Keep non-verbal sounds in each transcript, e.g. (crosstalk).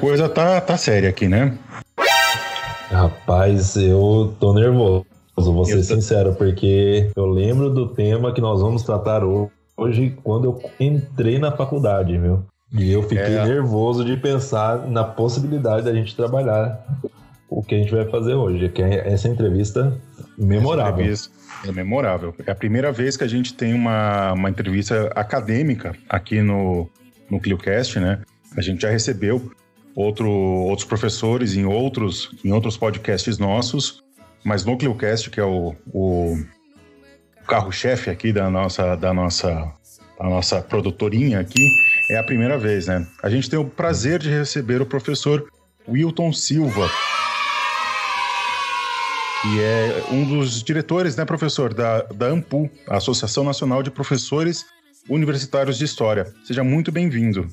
coisa tá, tá séria aqui, né? Rapaz, eu tô nervoso, vou ser eu sincero, porque eu lembro do tema que nós vamos tratar hoje quando eu entrei na faculdade, viu? E eu fiquei é. nervoso de pensar na possibilidade da gente trabalhar o que a gente vai fazer hoje, que é essa entrevista memorável. Essa entrevista é memorável. É a primeira vez que a gente tem uma, uma entrevista acadêmica aqui no, no ClioCast, né? A gente já recebeu outro, outros professores em outros, em outros podcasts nossos, mas no ClioCast, que é o, o carro-chefe aqui da nossa, da nossa, da nossa produtorinha aqui, é a primeira vez, né? A gente tem o prazer de receber o professor Wilton Silva, que é um dos diretores, né, professor, da, da AMPU, a Associação Nacional de Professores Universitários de História. Seja muito bem-vindo.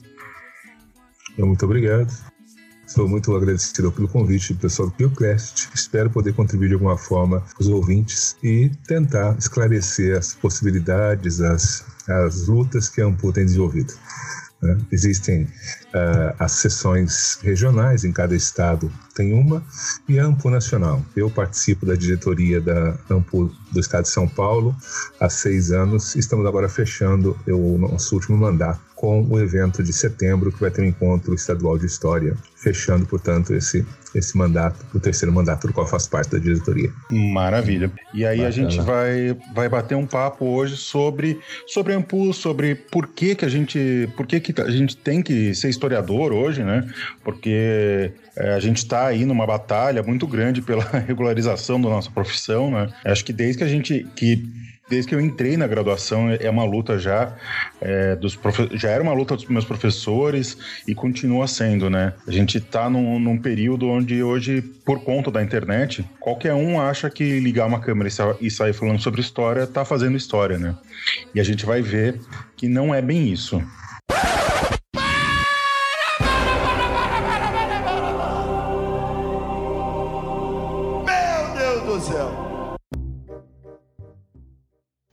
Muito obrigado. Estou muito agradecido pelo convite do pessoal do PioCast. Espero poder contribuir de alguma forma com os ouvintes e tentar esclarecer as possibilidades, as, as lutas que a AMPU tem desenvolvido. Né? Existem uh, as sessões regionais, em cada estado tem uma, e a AMPU Nacional. Eu participo da diretoria da AMPU do estado de São Paulo há seis anos. Estamos agora fechando o nosso último mandato com o evento de setembro, que vai ter um encontro estadual de história, fechando, portanto, esse, esse mandato, o terceiro mandato do qual faço parte da diretoria. Maravilha. E aí Bacana. a gente vai, vai bater um papo hoje sobre, sobre a Ampu, sobre por que, que a gente. Por que, que a gente tem que ser historiador hoje, né? Porque é, a gente está aí numa batalha muito grande pela (laughs) regularização da nossa profissão, né? Acho que desde que a gente que desde que eu entrei na graduação é uma luta já é, dos profe... já era uma luta dos meus professores e continua sendo, né? A gente está num, num, período onde hoje, por conta da internet, qualquer um acha que ligar uma câmera e sair falando sobre história está fazendo história, né? E a gente vai ver que não é bem isso.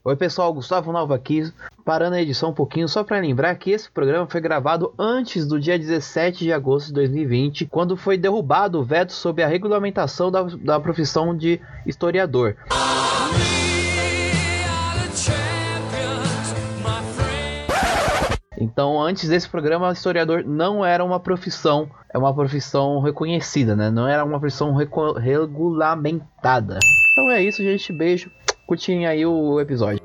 Oi pessoal, Gustavo Nova aqui, parando a edição um pouquinho só para lembrar que esse programa foi gravado antes do dia 17 de agosto de 2020, quando foi derrubado o veto sobre a regulamentação da, da profissão de historiador. Então, antes desse programa, historiador não era uma profissão, é uma profissão reconhecida, né? Não era uma profissão regulamentada. Então é isso, gente. Beijo curtirem aí o episódio.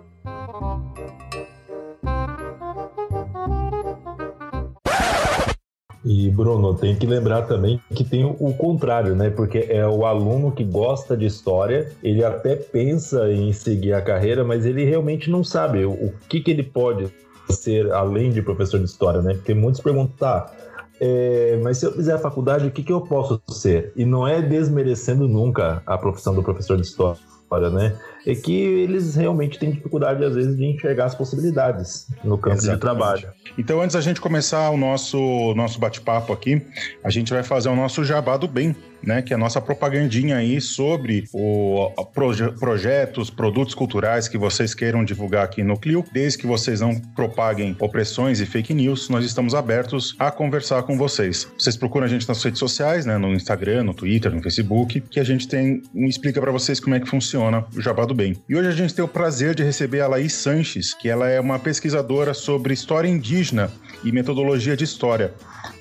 E Bruno, tem que lembrar também que tem o contrário, né? Porque é o aluno que gosta de história, ele até pensa em seguir a carreira, mas ele realmente não sabe o que, que ele pode ser além de professor de história, né? Porque muitos perguntam, tá, é, mas se eu fizer a faculdade, o que, que eu posso ser? E não é desmerecendo nunca a profissão do professor de história né? É que eles realmente têm dificuldade, às vezes, de enxergar as possibilidades no campo Exatamente. de trabalho. Então, antes da gente começar o nosso, nosso bate-papo aqui, a gente vai fazer o nosso jabá do bem né, que é a nossa propagandinha aí sobre o proje projetos, produtos culturais que vocês queiram divulgar aqui no Clio. Desde que vocês não propaguem opressões e fake news, nós estamos abertos a conversar com vocês. Vocês procuram a gente nas redes sociais, né, no Instagram, no Twitter, no Facebook, que a gente tem explica para vocês como é que funciona o Jabá do Bem. E hoje a gente tem o prazer de receber a Laís Sanches, que ela é uma pesquisadora sobre história indígena e metodologia de história.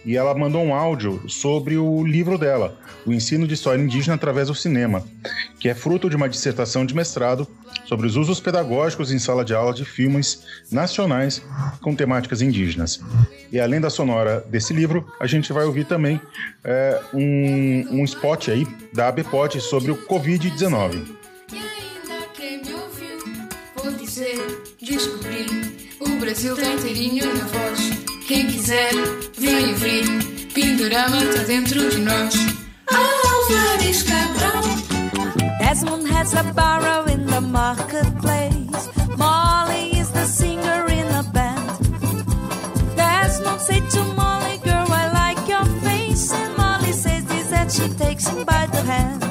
E ela mandou um áudio sobre o livro dela, O Ensino de História Indígena através do Cinema, que é fruto de uma dissertação de mestrado sobre os usos pedagógicos em sala de aula de filmes nacionais com temáticas indígenas. E além da sonora desse livro, a gente vai ouvir também é, um, um spot aí da ABPOD sobre o Covid-19. Descobrir, o Brasil tem inteirinho na voz. Quem quiser, vem ouvir. Pindorama está dentro de nós. Álvares Cabral. Desmond has a barrow in the marketplace. Molly is the singer in the band. Desmond said to Molly, girl, I like your face. And Molly says this and she takes him by the hand.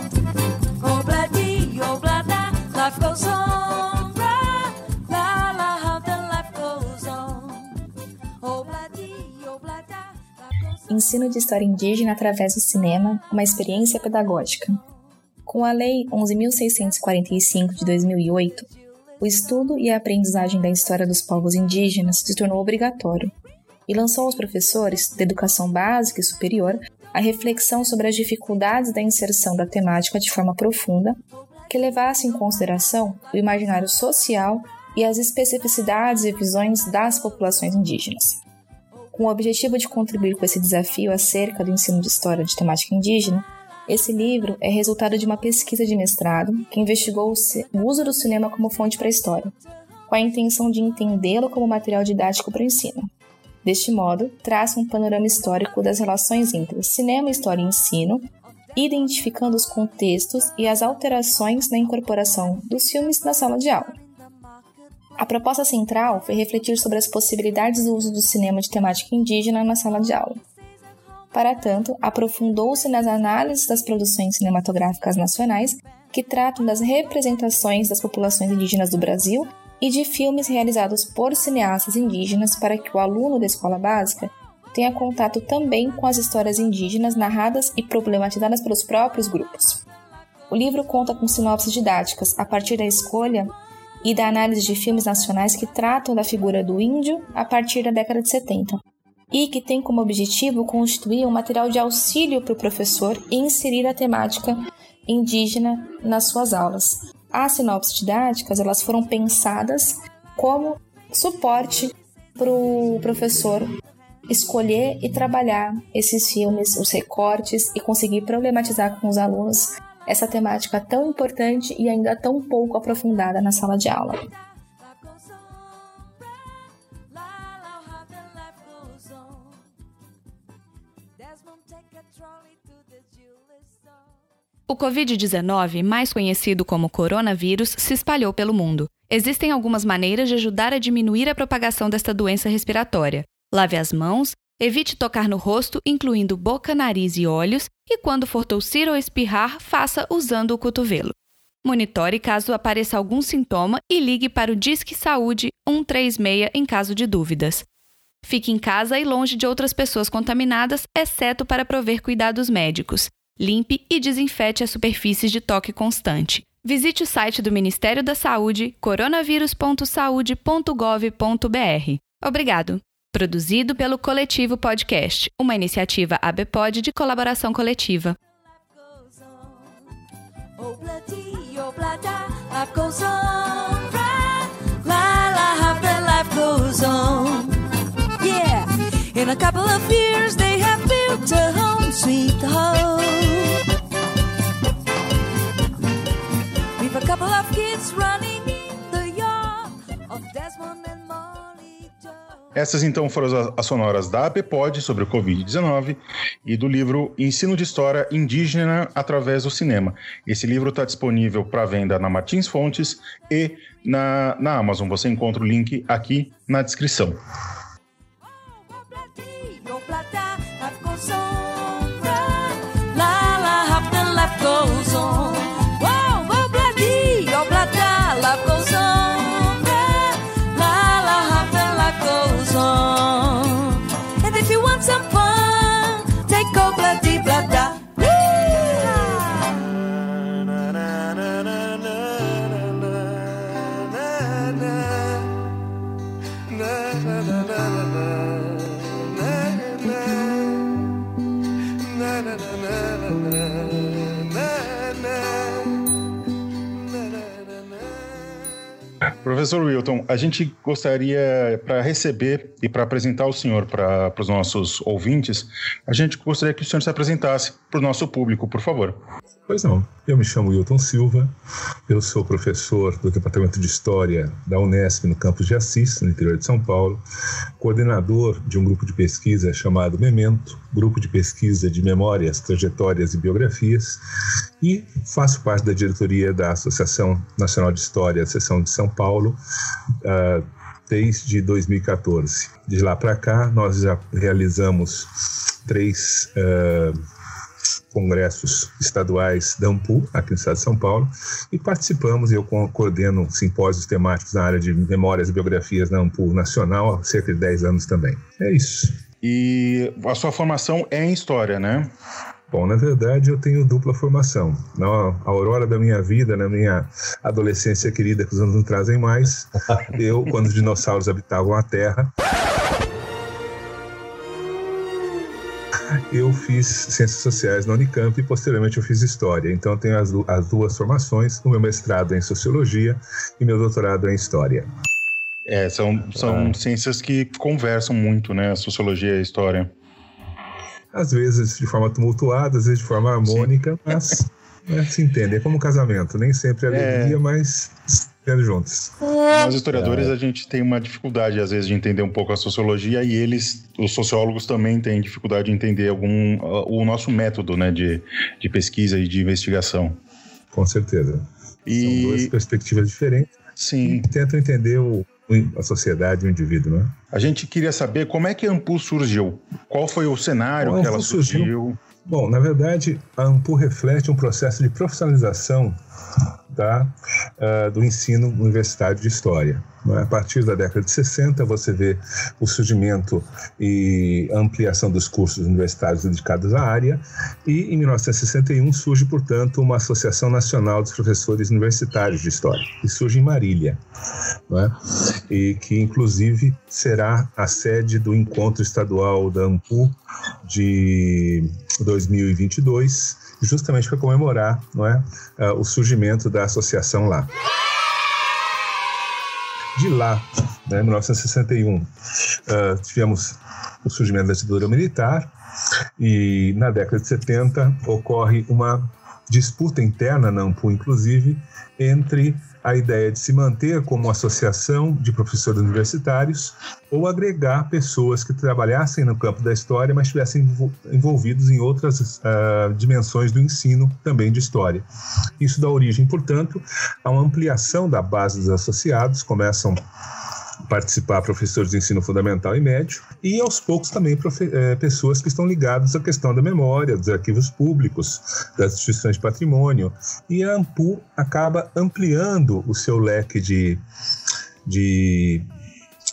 Oh, bloody, oh, bloody, life goes on. Ensino de História Indígena através do Cinema, uma experiência pedagógica. Com a Lei 11.645 de 2008, o estudo e a aprendizagem da história dos povos indígenas se tornou obrigatório e lançou aos professores da educação básica e superior a reflexão sobre as dificuldades da inserção da temática de forma profunda, que levasse em consideração o imaginário social e as especificidades e visões das populações indígenas. Com o objetivo de contribuir com esse desafio acerca do ensino de história de temática indígena, esse livro é resultado de uma pesquisa de mestrado que investigou o uso do cinema como fonte para a história, com a intenção de entendê-lo como material didático para o ensino. Deste modo, traça um panorama histórico das relações entre cinema, história e ensino, identificando os contextos e as alterações na incorporação dos filmes na sala de aula. A proposta central foi refletir sobre as possibilidades do uso do cinema de temática indígena na sala de aula. Para tanto, aprofundou-se nas análises das produções cinematográficas nacionais que tratam das representações das populações indígenas do Brasil e de filmes realizados por cineastas indígenas para que o aluno da escola básica tenha contato também com as histórias indígenas narradas e problematizadas pelos próprios grupos. O livro conta com sinopses didáticas a partir da escolha e da análise de filmes nacionais que tratam da figura do índio a partir da década de 70, e que tem como objetivo constituir um material de auxílio para o professor e inserir a temática indígena nas suas aulas. As sinopses didáticas elas foram pensadas como suporte para o professor escolher e trabalhar esses filmes, os recortes e conseguir problematizar com os alunos essa temática tão importante e ainda tão pouco aprofundada na sala de aula. O Covid-19, mais conhecido como coronavírus, se espalhou pelo mundo. Existem algumas maneiras de ajudar a diminuir a propagação desta doença respiratória. Lave as mãos, evite tocar no rosto, incluindo boca, nariz e olhos, e quando for tossir ou espirrar, faça usando o cotovelo. Monitore caso apareça algum sintoma e ligue para o Disque Saúde 136 em caso de dúvidas. Fique em casa e longe de outras pessoas contaminadas, exceto para prover cuidados médicos. Limpe e desinfete as superfícies de toque constante. Visite o site do Ministério da Saúde, coronavírus.saude.gov.br. Obrigado. Produzido pelo Coletivo Podcast, uma iniciativa ABPOD de colaboração coletiva. In a couple of years they have Essas então foram as sonoras da ABPOD sobre o Covid-19 e do livro Ensino de História Indígena através do Cinema. Esse livro está disponível para venda na Martins Fontes e na, na Amazon. Você encontra o link aqui na descrição. Professor Wilton, a gente gostaria, para receber e para apresentar o senhor para os nossos ouvintes, a gente gostaria que o senhor se apresentasse para o nosso público, por favor. Pois não. Eu me chamo Wilton Silva, eu sou professor do Departamento de História da Unesp no campus de Assis, no interior de São Paulo, coordenador de um grupo de pesquisa chamado Memento, grupo de pesquisa de memórias, trajetórias e biografias, e faço parte da diretoria da Associação Nacional de História, seção de São Paulo, uh, desde 2014. De lá para cá, nós já realizamos três uh, congressos estaduais da AMPU, aqui no estado de São Paulo, e participamos, eu coordeno simpósios temáticos na área de memórias e biografias da AMPU Nacional há cerca de 10 anos também. É isso. E a sua formação é em história, né? Bom, na verdade eu tenho dupla formação. Na aurora da minha vida, na minha adolescência querida, que os anos não trazem mais, (laughs) eu, quando os dinossauros habitavam a Terra, eu fiz Ciências Sociais na Unicamp e posteriormente eu fiz História. Então eu tenho as, as duas formações, o meu mestrado é em Sociologia e meu doutorado é em História. É, são, são ah. ciências que conversam muito, né? Sociologia e História. Às vezes de forma tumultuada, às vezes de forma harmônica, Sim. mas é, se entende. É como um casamento, nem sempre é alegria, é... mas juntos. Nós historiadores é. a gente tem uma dificuldade às vezes de entender um pouco a sociologia e eles, os sociólogos também têm dificuldade de entender algum o nosso método, né, de, de pesquisa e de investigação. Com certeza. E... São duas perspectivas diferentes. Sim. E tentam entender o, a sociedade e o indivíduo, né? A gente queria saber como é que a Ampu surgiu. Qual foi o cenário que ela surgiu? surgiu? Bom, na verdade, a Ampu reflete um processo de profissionalização uh, do ensino universitário de História. É? A partir da década de 60, você vê o surgimento e ampliação dos cursos universitários dedicados à área, e em 1961 surge, portanto, uma Associação Nacional dos Professores Universitários de História, que surge em Marília, é? e que, inclusive, será a sede do encontro estadual da AMPU de 2022, justamente para comemorar não é, uh, o surgimento da associação lá. De lá, né, em 1961, uh, tivemos o surgimento da ditadura militar e na década de 70 ocorre uma disputa interna na AMPU, inclusive, entre a ideia de se manter como associação de professores universitários ou agregar pessoas que trabalhassem no campo da história, mas estivessem envolvidos em outras uh, dimensões do ensino também de história. Isso dá origem, portanto, a uma ampliação da base dos associados, começam participar professores de ensino fundamental e médio, e aos poucos também é, pessoas que estão ligadas à questão da memória, dos arquivos públicos, das instituições de patrimônio. E a AMPU acaba ampliando o seu leque de, de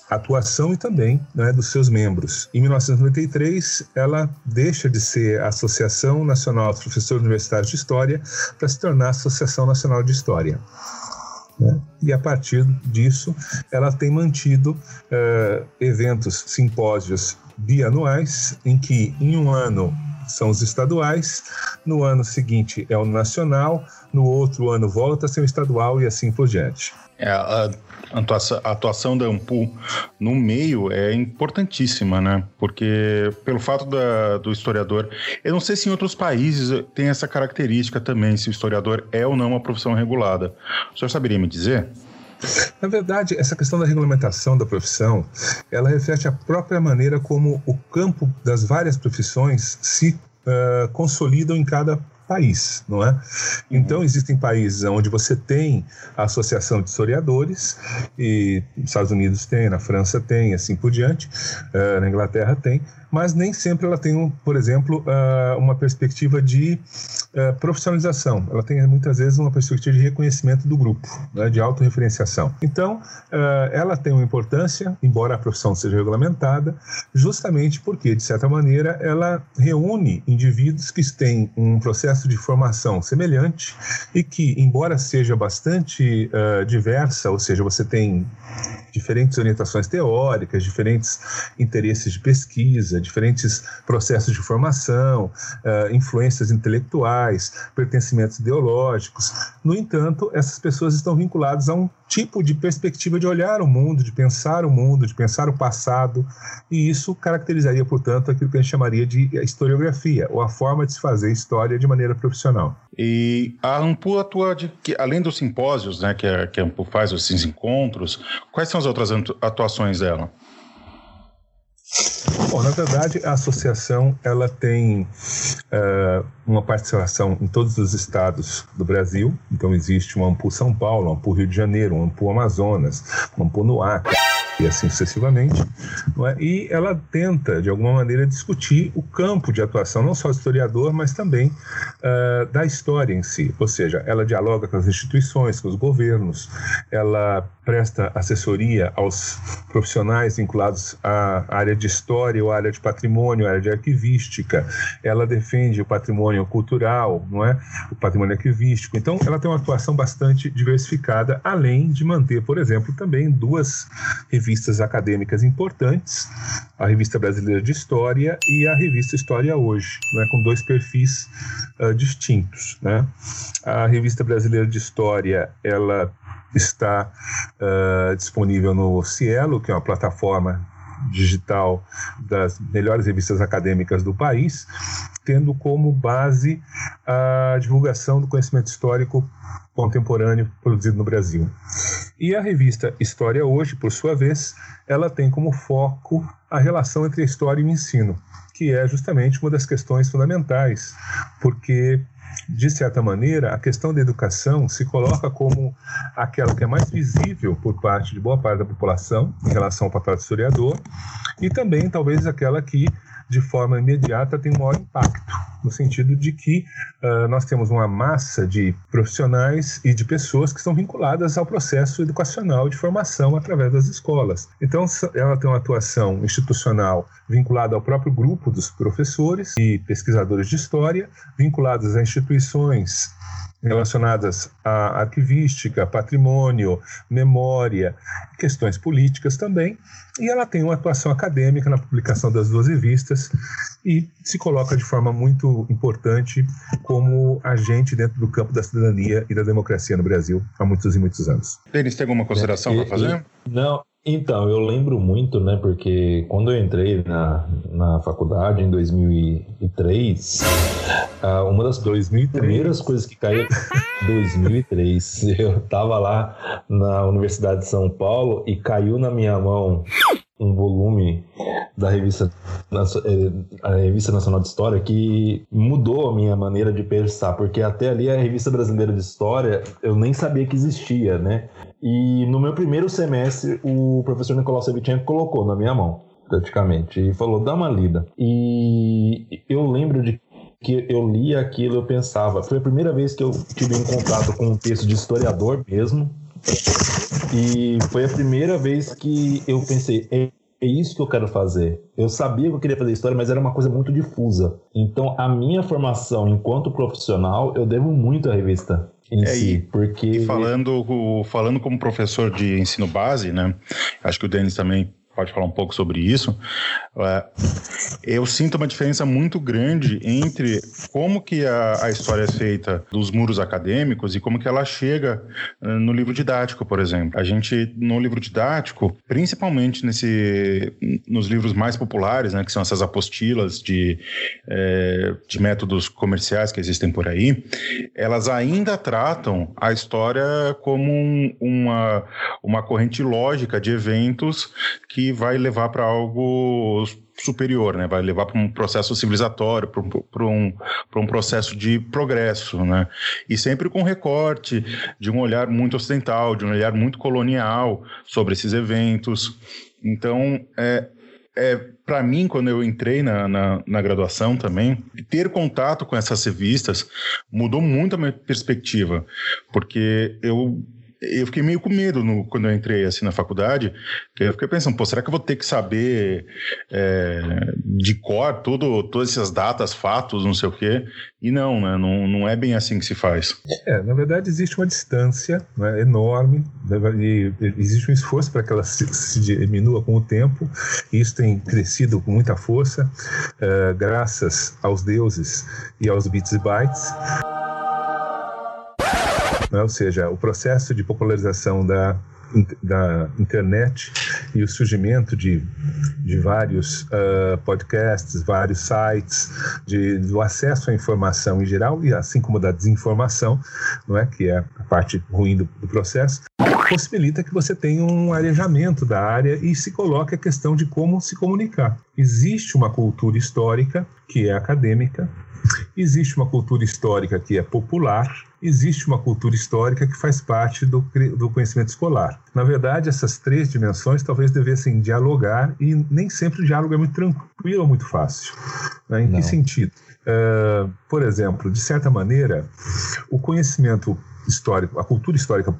atuação e também né, dos seus membros. Em 1993, ela deixa de ser a Associação Nacional dos Professores Universitários de História para se tornar a Associação Nacional de História. E a partir disso, ela tem mantido uh, eventos, simpósios bianuais, em que em um ano são os estaduais, no ano seguinte é o nacional, no outro ano volta a ser o estadual e assim por diante. É, a, a atuação da Ampu no meio é importantíssima, né? Porque pelo fato da, do historiador, eu não sei se em outros países tem essa característica também, se o historiador é ou não uma profissão regulada. O senhor saberia me dizer? Na verdade, essa questão da regulamentação da profissão, ela reflete a própria maneira como o campo das várias profissões se uh, consolidam em cada país, não é? Então existem países onde você tem a associação de historiadores e nos Estados Unidos tem, na França tem, assim por diante, uh, na Inglaterra tem, mas nem sempre ela tem, por exemplo, uh, uma perspectiva de uh, profissionalização. Ela tem muitas vezes uma perspectiva de reconhecimento do grupo, né, de autorreferenciação. Então, ela tem uma importância, embora a profissão seja regulamentada, justamente porque, de certa maneira, ela reúne indivíduos que têm um processo de formação semelhante e que, embora seja bastante diversa, ou seja, você tem diferentes orientações teóricas, diferentes interesses de pesquisa, diferentes processos de formação, uh, influências intelectuais, pertencimentos ideológicos. No entanto, essas pessoas estão vinculadas a um tipo de perspectiva de olhar o mundo, de pensar o mundo, de pensar o passado, e isso caracterizaria, portanto, aquilo que a gente chamaria de historiografia, ou a forma de se fazer história de maneira profissional. E a AMPU atua, de, que, além dos simpósios né, que, a, que a AMPU faz, esses encontros, quais são as outras atuações dela? Bom, na verdade, a associação ela tem uh, uma participação em todos os estados do Brasil. Então, existe uma AMPU São Paulo, uma AMPU Rio de Janeiro, uma AMPU Amazonas, uma AMPU no Acre e assim sucessivamente. É? E ela tenta, de alguma maneira, discutir o campo de atuação, não só do historiador, mas também uh, da história em si. Ou seja, ela dialoga com as instituições, com os governos, ela presta assessoria aos profissionais vinculados à área de história ou à área de patrimônio, à área de arquivística. Ela defende o patrimônio cultural, não é? O patrimônio arquivístico. Então, ela tem uma atuação bastante diversificada, além de manter, por exemplo, também duas revistas acadêmicas importantes, a Revista Brasileira de História e a Revista História Hoje, não é? com dois perfis uh, distintos. Né? A Revista Brasileira de História, ela está uh, disponível no Cielo, que é uma plataforma digital das melhores revistas acadêmicas do país, tendo como base a divulgação do conhecimento histórico contemporâneo produzido no Brasil. E a revista História Hoje, por sua vez, ela tem como foco a relação entre a história e o ensino, que é justamente uma das questões fundamentais, porque de certa maneira, a questão da educação se coloca como aquela que é mais visível por parte de boa parte da população em relação ao papel do historiador e também talvez aquela que de forma imediata tem maior impacto, no sentido de que uh, nós temos uma massa de profissionais e de pessoas que estão vinculadas ao processo educacional de formação através das escolas. Então, ela tem uma atuação institucional vinculada ao próprio grupo dos professores e pesquisadores de história, vinculadas a instituições relacionadas à arquivística, patrimônio, memória, questões políticas também, e ela tem uma atuação acadêmica na publicação das duas revistas e se coloca de forma muito importante como agente dentro do campo da cidadania e da democracia no Brasil há muitos e muitos anos. Denis, tem alguma consideração é, para fazer? Não, então, eu lembro muito, né, porque quando eu entrei na, na faculdade em 2003, ah, uma das 2003. primeiras coisas que caiu (laughs) 2003, eu estava lá na Universidade de São Paulo e caiu na minha mão um volume da revista eh, a revista Nacional de História que mudou a minha maneira de pensar, porque até ali a revista brasileira de História eu nem sabia que existia, né? E no meu primeiro semestre o professor Nicolau Sevchenko colocou na minha mão, praticamente, e falou: "Dá uma lida". E eu lembro de que eu li aquilo, eu pensava, foi a primeira vez que eu tive um contato com um texto de historiador mesmo, e foi a primeira vez que eu pensei, é, é isso que eu quero fazer. Eu sabia que eu queria fazer história, mas era uma coisa muito difusa. Então, a minha formação enquanto profissional, eu devo muito à revista em é, si, porque... E falando, falando como professor de ensino base, né? Acho que o Denis também pode falar um pouco sobre isso. É, eu sinto uma diferença muito grande entre como que a, a, história é feita dos muros acadêmicos e como que ela chega eh, no livro didático, por exemplo. A gente, no livro didático, principalmente nesse, nos livros mais populares, né, que são essas apostilas de, é, de métodos comerciais que existem por aí, elas ainda tratam a história como um, uma, uma corrente lógica de eventos que vai levar para algo superior, né? Vai levar para um processo civilizatório, para um, um processo de progresso, né? E sempre com recorte de um olhar muito ocidental, de um olhar muito colonial sobre esses eventos. Então, é, é, para mim, quando eu entrei na, na, na, graduação também, ter contato com essas revistas mudou muito a minha perspectiva, porque eu eu fiquei meio com medo no, quando eu entrei assim na faculdade, eu fiquei pensando, pô, será que eu vou ter que saber é, de cor tudo, todas essas datas, fatos, não sei o quê? E não, né? Não, não é bem assim que se faz. É, na verdade existe uma distância né, enorme né, e existe um esforço para que ela se, se, diminua com o tempo. E isso tem crescido com muita força, é, graças aos deuses e aos bits e bytes né? ou seja, o processo de popularização da, da internet e o surgimento de, de vários uh, podcasts, vários sites, de, do acesso à informação em geral, e assim como da desinformação, não é que é a parte ruim do, do processo, possibilita que você tenha um arejamento da área e se coloque a questão de como se comunicar. Existe uma cultura histórica que é acadêmica, existe uma cultura histórica que é popular, existe uma cultura histórica que faz parte do, do conhecimento escolar. Na verdade, essas três dimensões talvez devessem dialogar e nem sempre o diálogo é muito tranquilo ou muito fácil. Né? Em Não. que sentido? Uh, por exemplo, de certa maneira, o conhecimento histórico, a cultura histórica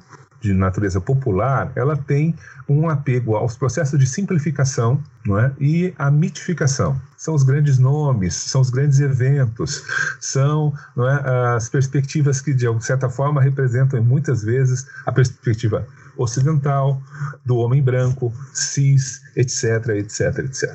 de natureza popular, ela tem um apego aos processos de simplificação não é? e a mitificação. São os grandes nomes, são os grandes eventos, são é, as perspectivas que, de certa forma, representam muitas vezes a perspectiva ocidental, do homem branco, cis, etc, etc, etc.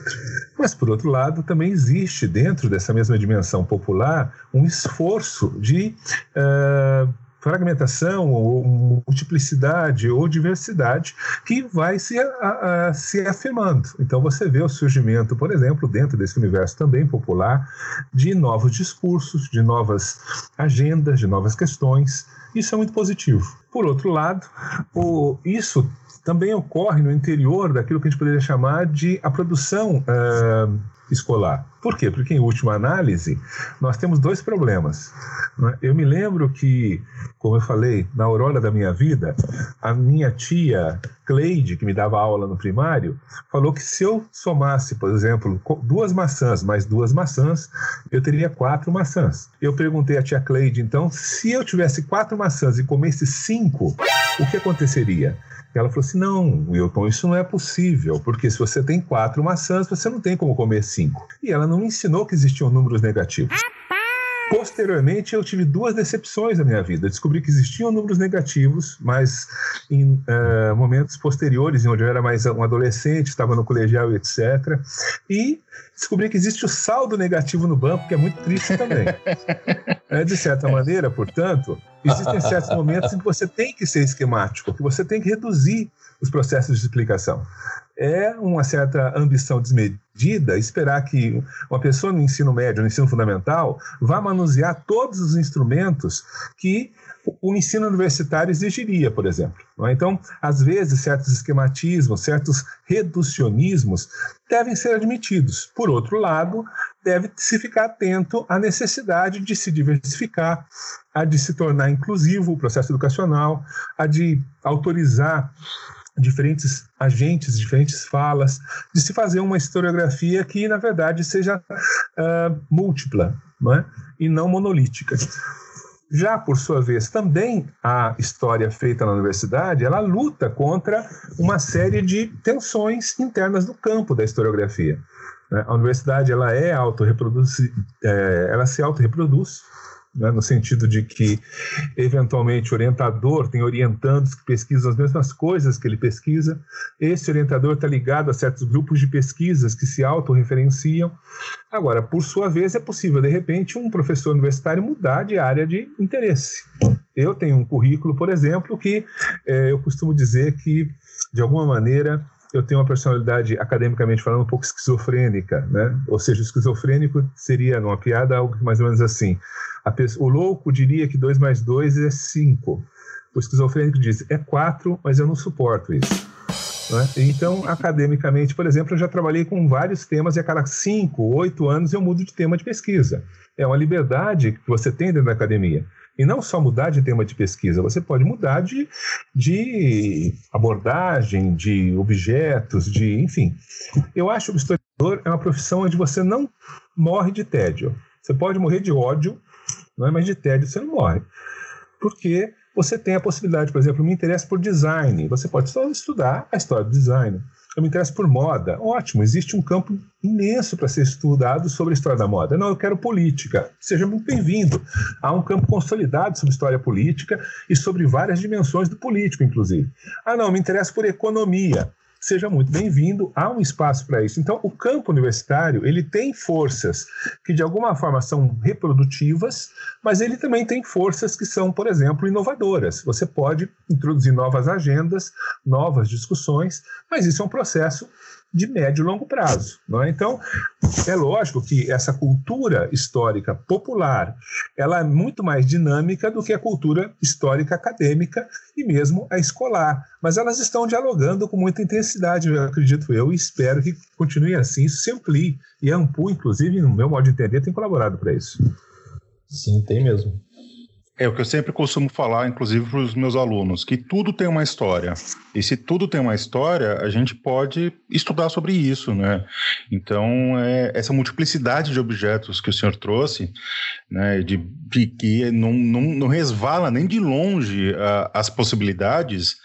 Mas, por outro lado, também existe dentro dessa mesma dimensão popular um esforço de uh, fragmentação ou multiplicidade ou diversidade que vai se, a, a, se afirmando. Então você vê o surgimento, por exemplo, dentro desse universo também popular, de novos discursos, de novas agendas, de novas questões. Isso é muito positivo. Por outro lado, o, isso também ocorre no interior daquilo que a gente poderia chamar de a produção uh, escolar. Por quê? Porque, em última análise, nós temos dois problemas. Né? Eu me lembro que, como eu falei, na aurora da minha vida, a minha tia Cleide, que me dava aula no primário, falou que se eu somasse, por exemplo, duas maçãs mais duas maçãs, eu teria quatro maçãs. Eu perguntei à tia Cleide, então, se eu tivesse quatro maçãs e comesse cinco, o que aconteceria? Ela falou assim: não, Wilton, isso não é possível, porque se você tem quatro maçãs, você não tem como comer cinco. E ela não me ensinou que existiam números negativos. Posteriormente, eu tive duas decepções na minha vida. descobri que existiam números negativos, mas em uh, momentos posteriores, onde eu era mais um adolescente, estava no colegial e etc. E descobri que existe o saldo negativo no banco, que é muito triste também. (laughs) é, de certa maneira, portanto, existem certos momentos em que você tem que ser esquemático, que você tem que reduzir os processos de explicação é uma certa ambição desmedida esperar que uma pessoa no ensino médio, no ensino fundamental, vá manusear todos os instrumentos que o ensino universitário exigiria, por exemplo. É? Então, às vezes, certos esquematismos, certos reducionismos devem ser admitidos. Por outro lado, deve-se ficar atento à necessidade de se diversificar, a de se tornar inclusivo o processo educacional, a de autorizar diferentes agentes, diferentes falas, de se fazer uma historiografia que, na verdade, seja uh, múltipla é? e não monolítica. Já, por sua vez, também a história feita na universidade, ela luta contra uma série de tensões internas do campo da historiografia. Né? A universidade ela é autorreproduz, é, ela se autorreproduz, né, no sentido de que, eventualmente, o orientador tem orientandos que pesquisam as mesmas coisas que ele pesquisa, esse orientador está ligado a certos grupos de pesquisas que se autorreferenciam. Agora, por sua vez, é possível, de repente, um professor universitário mudar de área de interesse. Eu tenho um currículo, por exemplo, que é, eu costumo dizer que, de alguma maneira, eu tenho uma personalidade, academicamente falando, um pouco esquizofrênica, né? Ou seja, esquizofrênico seria, numa piada, algo mais ou menos assim. Pessoa, o louco diria que 2 mais 2 é 5. O esquizofrênico diz, é 4, mas eu não suporto isso. Né? Então, (laughs) academicamente, por exemplo, eu já trabalhei com vários temas e a cada 5, 8 anos eu mudo de tema de pesquisa. É uma liberdade que você tem dentro da academia. E não só mudar de tema de pesquisa, você pode mudar de, de abordagem, de objetos, de enfim. Eu acho que o historiador é uma profissão onde você não morre de tédio. Você pode morrer de ódio, não é mais de tédio, você não morre. Porque você tem a possibilidade, por exemplo, me interessa por design. Você pode só estudar a história do design eu me interesso por moda. Ótimo, existe um campo imenso para ser estudado sobre a história da moda. Não, eu quero política. Seja muito bem-vindo. Há um campo consolidado sobre história política e sobre várias dimensões do político, inclusive. Ah, não, me interesso por economia seja muito bem-vindo, há um espaço para isso. Então, o campo universitário, ele tem forças que de alguma forma são reprodutivas, mas ele também tem forças que são, por exemplo, inovadoras. Você pode introduzir novas agendas, novas discussões, mas isso é um processo de médio e longo prazo. Não é? Então, é lógico que essa cultura histórica popular ela é muito mais dinâmica do que a cultura histórica acadêmica e mesmo a escolar. Mas elas estão dialogando com muita intensidade, eu acredito eu, e espero que continue assim, isso se amplie. E a AMPU, inclusive, no meu modo de entender, tem colaborado para isso. Sim, tem mesmo. É o que eu sempre costumo falar, inclusive para os meus alunos, que tudo tem uma história. E se tudo tem uma história, a gente pode estudar sobre isso, né? Então, é, essa multiplicidade de objetos que o senhor trouxe, né, de, de que não, não, não resvala nem de longe a, as possibilidades,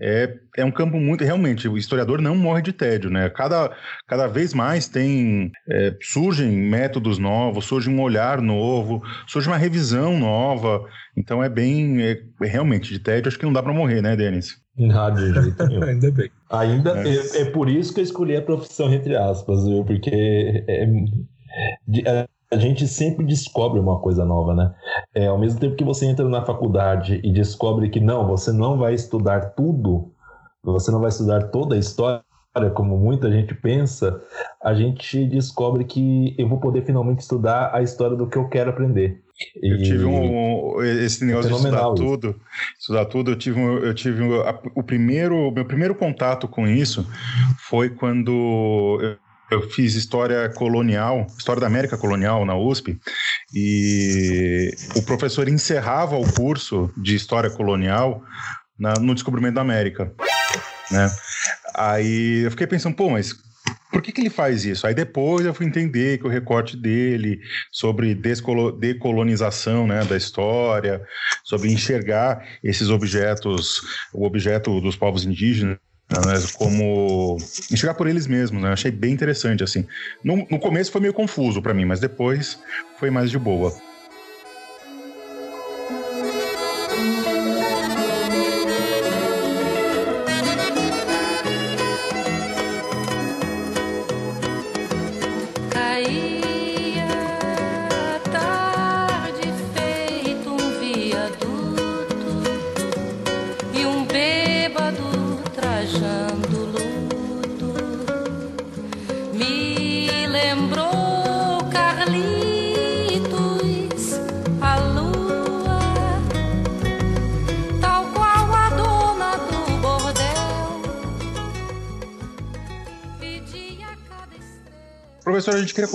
é, é um campo muito. Realmente, o historiador não morre de tédio, né? Cada, cada vez mais tem. É, surgem métodos novos, surge um olhar novo, surge uma revisão nova. Então é bem. É, é realmente, de tédio, acho que não dá para morrer, né, Denis? Nada de jeito nenhum. (laughs) Ainda bem. Ainda é. é. é. por isso que eu escolhi a profissão, entre aspas, viu? Porque é, é a gente sempre descobre uma coisa nova, né? É, ao mesmo tempo que você entra na faculdade e descobre que não, você não vai estudar tudo, você não vai estudar toda a história, como muita gente pensa, a gente descobre que eu vou poder finalmente estudar a história do que eu quero aprender. Eu tive um, esse negócio é de estudar isso. tudo, estudar tudo. Eu tive, eu tive o primeiro, meu primeiro contato com isso foi quando eu eu fiz história colonial, história da América colonial na USP, e o professor encerrava o curso de história colonial na, no descobrimento da América, né? Aí eu fiquei pensando, pô, mas por que, que ele faz isso? Aí depois eu fui entender que o recorte dele sobre decolonização né, da história, sobre enxergar esses objetos, o objeto dos povos indígenas, como enxergar por eles mesmos, né? Achei bem interessante, assim. No, no começo foi meio confuso para mim, mas depois foi mais de boa.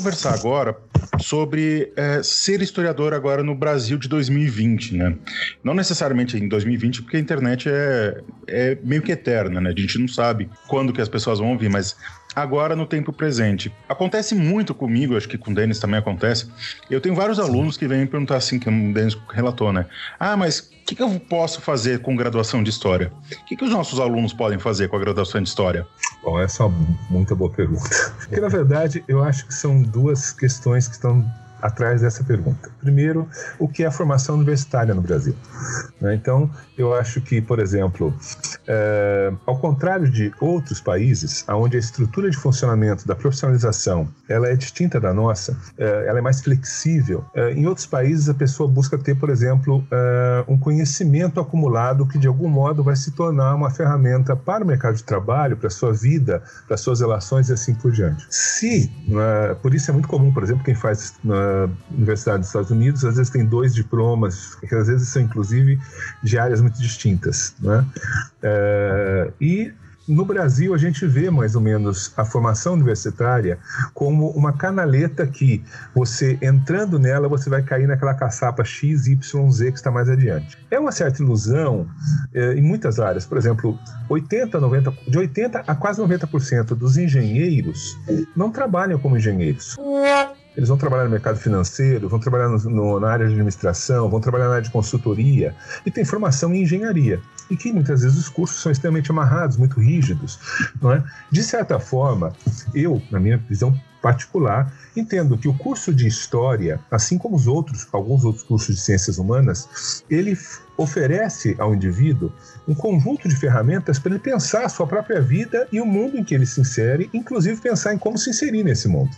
Conversar agora sobre é, ser historiador agora no Brasil de 2020, né? Não necessariamente em 2020, porque a internet é, é meio que eterna, né? A gente não sabe quando que as pessoas vão ouvir, mas agora no tempo presente. Acontece muito comigo, acho que com o Denis também acontece. Eu tenho vários alunos que vêm me perguntar assim, que o Denis relatou, né? Ah, mas o que, que, eu posso fazer com graduação de História? O que, que os nossos alunos podem fazer com a graduação de História? Bom, essa é uma muita boa pergunta. Porque, na verdade, eu acho que são duas questões que estão atrás dessa pergunta. Primeiro, o que é a formação universitária no Brasil? Né? Então, eu acho que, por exemplo, é, ao contrário de outros países, onde a estrutura de funcionamento da profissionalização ela é distinta da nossa, é, ela é mais flexível. É, em outros países, a pessoa busca ter, por exemplo, um conhecimento acumulado que, de algum modo, vai se tornar uma ferramenta para o mercado de trabalho, para a sua vida, para as suas relações e assim por diante. Se, por isso é muito comum, por exemplo, quem faz Universidade dos Estados Unidos, às vezes tem dois diplomas, que às vezes são, inclusive, de áreas muito distintas. Né? É, e no Brasil, a gente vê mais ou menos a formação universitária como uma canaleta que você entrando nela, você vai cair naquela caçapa X, Y, Z que está mais adiante. É uma certa ilusão é, em muitas áreas. Por exemplo, 80, 90, de 80 a quase 90% dos engenheiros não trabalham como engenheiros. Eles vão trabalhar no mercado financeiro, vão trabalhar no, no, na área de administração, vão trabalhar na área de consultoria e tem formação em engenharia. E que muitas vezes os cursos são extremamente amarrados, muito rígidos. Não é? De certa forma, eu, na minha visão particular, entendo que o curso de história, assim como os outros, alguns outros cursos de ciências humanas, ele oferece ao indivíduo um conjunto de ferramentas para ele pensar a sua própria vida e o mundo em que ele se insere, inclusive pensar em como se inserir nesse mundo.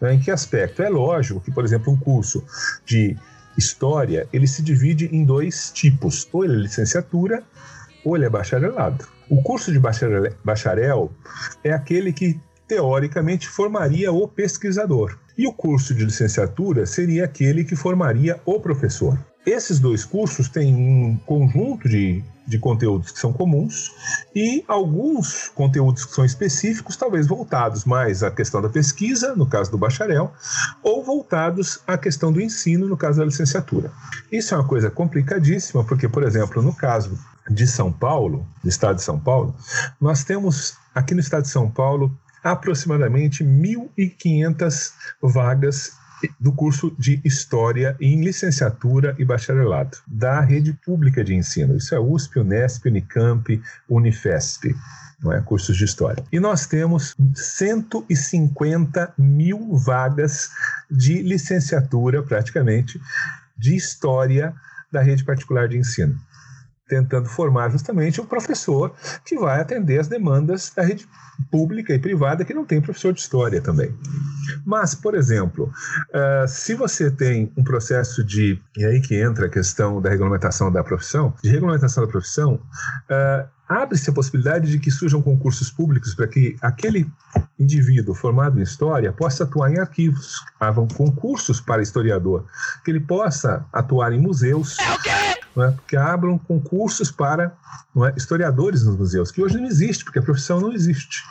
Né? Em que aspecto? É lógico que, por exemplo, um curso de história ele se divide em dois tipos: ou ele é licenciatura ou ele é bacharelado. O curso de bacharel é aquele que teoricamente formaria o pesquisador. E o curso de licenciatura seria aquele que formaria o professor. esses dois cursos têm um conjunto de, de conteúdos que são comuns e alguns conteúdos que são específicos, talvez voltados mais à questão da pesquisa, no caso do bacharel, ou voltados à questão do ensino, no caso da licenciatura. Isso é uma coisa complicadíssima, porque, por exemplo, no caso de São Paulo, do estado de São Paulo, nós temos aqui no estado de São Paulo aproximadamente 1.500 vagas do curso de História em licenciatura e bacharelado da rede pública de ensino. Isso é USP, Unesp, Unicamp, Unifesp. Não é? Cursos de História. E nós temos 150 mil vagas de licenciatura, praticamente, de História da rede particular de ensino tentando formar justamente um professor que vai atender as demandas da rede pública e privada que não tem professor de história também. Mas, por exemplo, uh, se você tem um processo de. E aí que entra a questão da regulamentação da profissão, de regulamentação da profissão, uh, abre-se a possibilidade de que surjam concursos públicos para que aquele indivíduo formado em história possa atuar em arquivos, havam concursos para historiador, que ele possa atuar em museus, é que abram concursos para é, historiadores nos museus, que hoje não existe, porque a profissão não existe.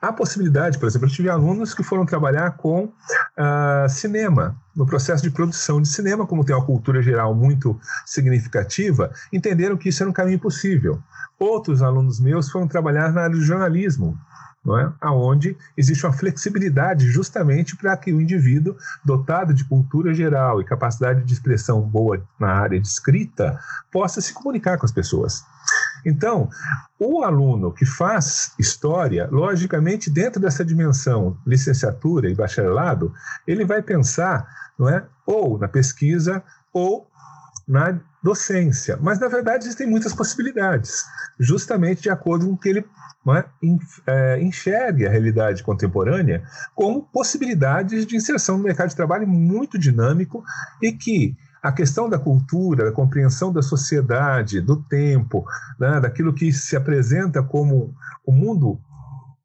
Há possibilidade, por exemplo, eu tive alunos que foram trabalhar com uh, cinema, no processo de produção de cinema, como tem uma cultura geral muito significativa, entenderam que isso era um caminho possível. Outros alunos meus foram trabalhar na área de jornalismo, não é? Aonde existe uma flexibilidade justamente para que o indivíduo dotado de cultura geral e capacidade de expressão boa na área de escrita possa se comunicar com as pessoas. Então, o aluno que faz história, logicamente, dentro dessa dimensão licenciatura e bacharelado, ele vai pensar, não é, ou na pesquisa ou na docência. Mas, na verdade, existem muitas possibilidades, justamente de acordo com o que ele é, é, enxergue a realidade contemporânea como possibilidades de inserção no mercado de trabalho muito dinâmico e que a questão da cultura, da compreensão da sociedade, do tempo, né, daquilo que se apresenta como o mundo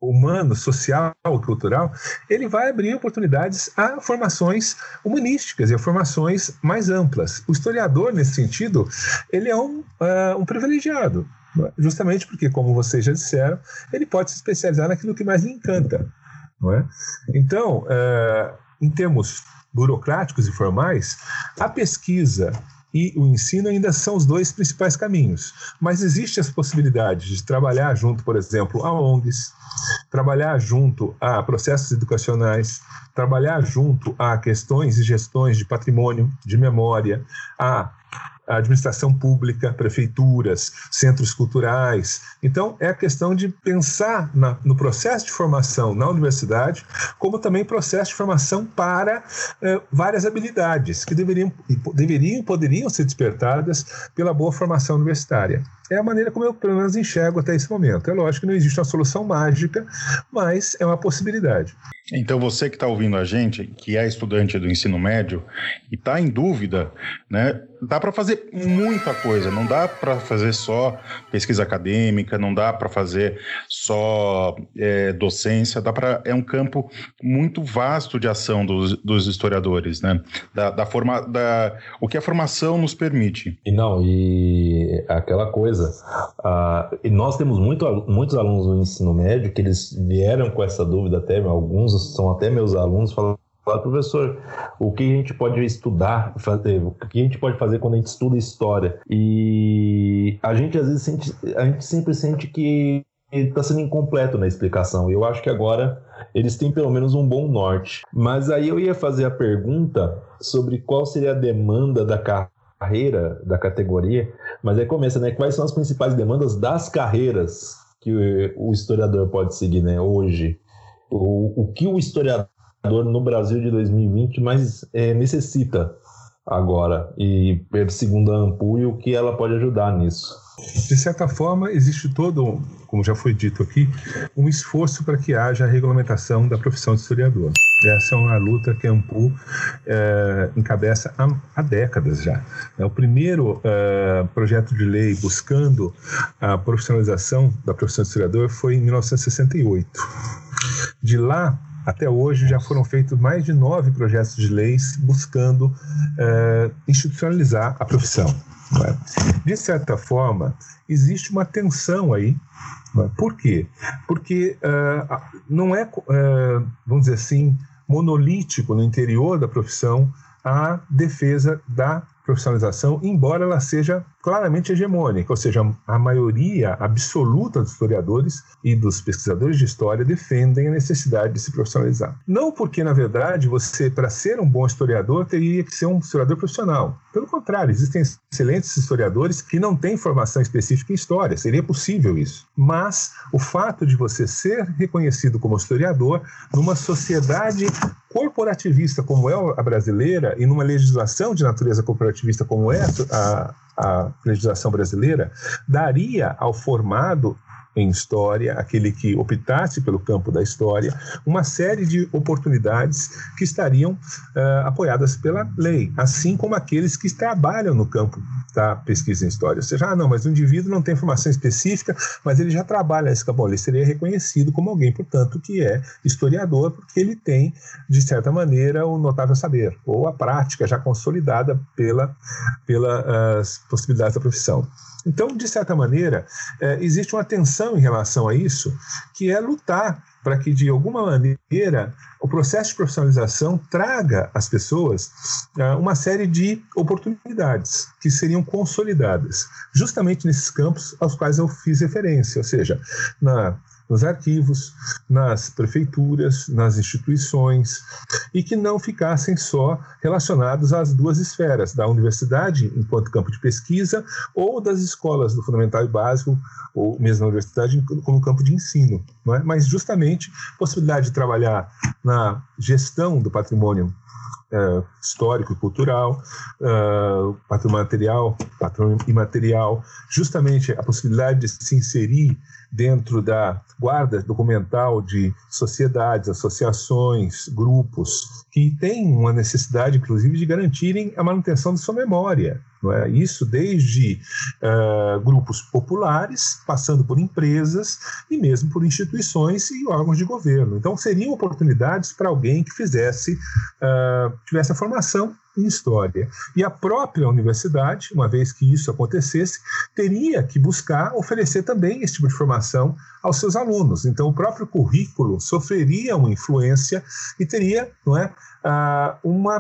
humano, social, cultural, ele vai abrir oportunidades a formações humanísticas e a formações mais amplas. O historiador, nesse sentido, ele é um, uh, um privilegiado, justamente porque, como vocês já disseram, ele pode se especializar naquilo que mais lhe encanta. Não é? Então, uh, em termos burocráticos e formais, a pesquisa e o ensino ainda são os dois principais caminhos. Mas existe as possibilidades de trabalhar junto, por exemplo, a ONGs, trabalhar junto a processos educacionais, trabalhar junto a questões e gestões de patrimônio, de memória, a a administração pública, prefeituras, centros culturais. Então, é a questão de pensar na, no processo de formação na universidade, como também processo de formação para eh, várias habilidades que deveriam, deveriam poderiam ser despertadas pela boa formação universitária. É a maneira como eu, pelo menos, enxergo até esse momento. É lógico que não existe uma solução mágica, mas é uma possibilidade. Então, você que está ouvindo a gente, que é estudante do ensino médio e está em dúvida, né, dá para fazer muita coisa. Não dá para fazer só pesquisa acadêmica, não dá para fazer só é, docência. Dá para é um campo muito vasto de ação dos, dos historiadores, né? Da, da forma, da o que a formação nos permite. E não e aquela coisa. Uh, nós temos muito, muitos alunos do ensino médio que eles vieram com essa dúvida até alguns são até meus alunos falando Fala, professor, o que a gente pode estudar, fazer, o que a gente pode fazer quando a gente estuda história? E a gente às vezes sente, a gente sempre sente que está sendo incompleto na explicação. Eu acho que agora eles têm pelo menos um bom norte. Mas aí eu ia fazer a pergunta sobre qual seria a demanda da carreira, da categoria. Mas aí começa, né? Quais são as principais demandas das carreiras que o historiador pode seguir, né? Hoje. O, o que o historiador no Brasil de 2020 mais é, necessita agora e segundo a o que ela pode ajudar nisso. De certa forma, existe todo, como já foi dito aqui, um esforço para que haja a regulamentação da profissão de historiador. Essa é uma luta que a Ampu é, encabeça há, há, décadas já. É o primeiro é, projeto de lei buscando a profissionalização da profissão de historiador foi em 1968. De lá até hoje já foram feitos mais de nove projetos de leis buscando é, institucionalizar a profissão. É? De certa forma, existe uma tensão aí. É? Por quê? Porque uh, não é, uh, vamos dizer assim, monolítico no interior da profissão a defesa da profissionalização, embora ela seja claramente hegemônica, ou seja, a maioria absoluta dos historiadores e dos pesquisadores de história defendem a necessidade de se profissionalizar. Não porque, na verdade, você, para ser um bom historiador, teria que ser um historiador profissional. Pelo contrário, existem excelentes historiadores que não têm formação específica em história, seria possível isso. Mas o fato de você ser reconhecido como historiador numa sociedade corporativista como é a brasileira e numa legislação de natureza corporativista como é a, a legislação brasileira, daria ao formado em história, aquele que optasse pelo campo da história, uma série de oportunidades que estariam uh, apoiadas pela lei, assim como aqueles que trabalham no campo da pesquisa em história. Ou seja, ah, não, mas o indivíduo não tem formação específica, mas ele já trabalha nesse campo. Ele seria reconhecido como alguém, portanto, que é historiador, porque ele tem, de certa maneira, o notável saber, ou a prática já consolidada pela, pelas possibilidades da profissão. Então, de certa maneira, é, existe uma tensão em relação a isso, que é lutar para que, de alguma maneira, o processo de profissionalização traga às pessoas uh, uma série de oportunidades que seriam consolidadas, justamente nesses campos aos quais eu fiz referência, ou seja, na nos arquivos, nas prefeituras, nas instituições, e que não ficassem só relacionados às duas esferas, da universidade enquanto campo de pesquisa ou das escolas do fundamental e básico, ou mesmo na universidade como campo de ensino. Não é? Mas justamente possibilidade de trabalhar na gestão do patrimônio é, histórico e cultural, uh, patrimônio material, patrimônio imaterial, justamente a possibilidade de se inserir dentro da guarda documental de sociedades, associações, grupos, que têm uma necessidade, inclusive, de garantirem a manutenção de sua memória. Não é? Isso desde uh, grupos populares, passando por empresas e mesmo por instituições e órgãos de governo. Então, seriam oportunidades para alguém que fizesse, uh, tivesse a formação em história. E a própria universidade, uma vez que isso acontecesse, teria que buscar oferecer também esse tipo de formação aos seus alunos. Então, o próprio currículo sofreria uma influência e teria não é, ah, uma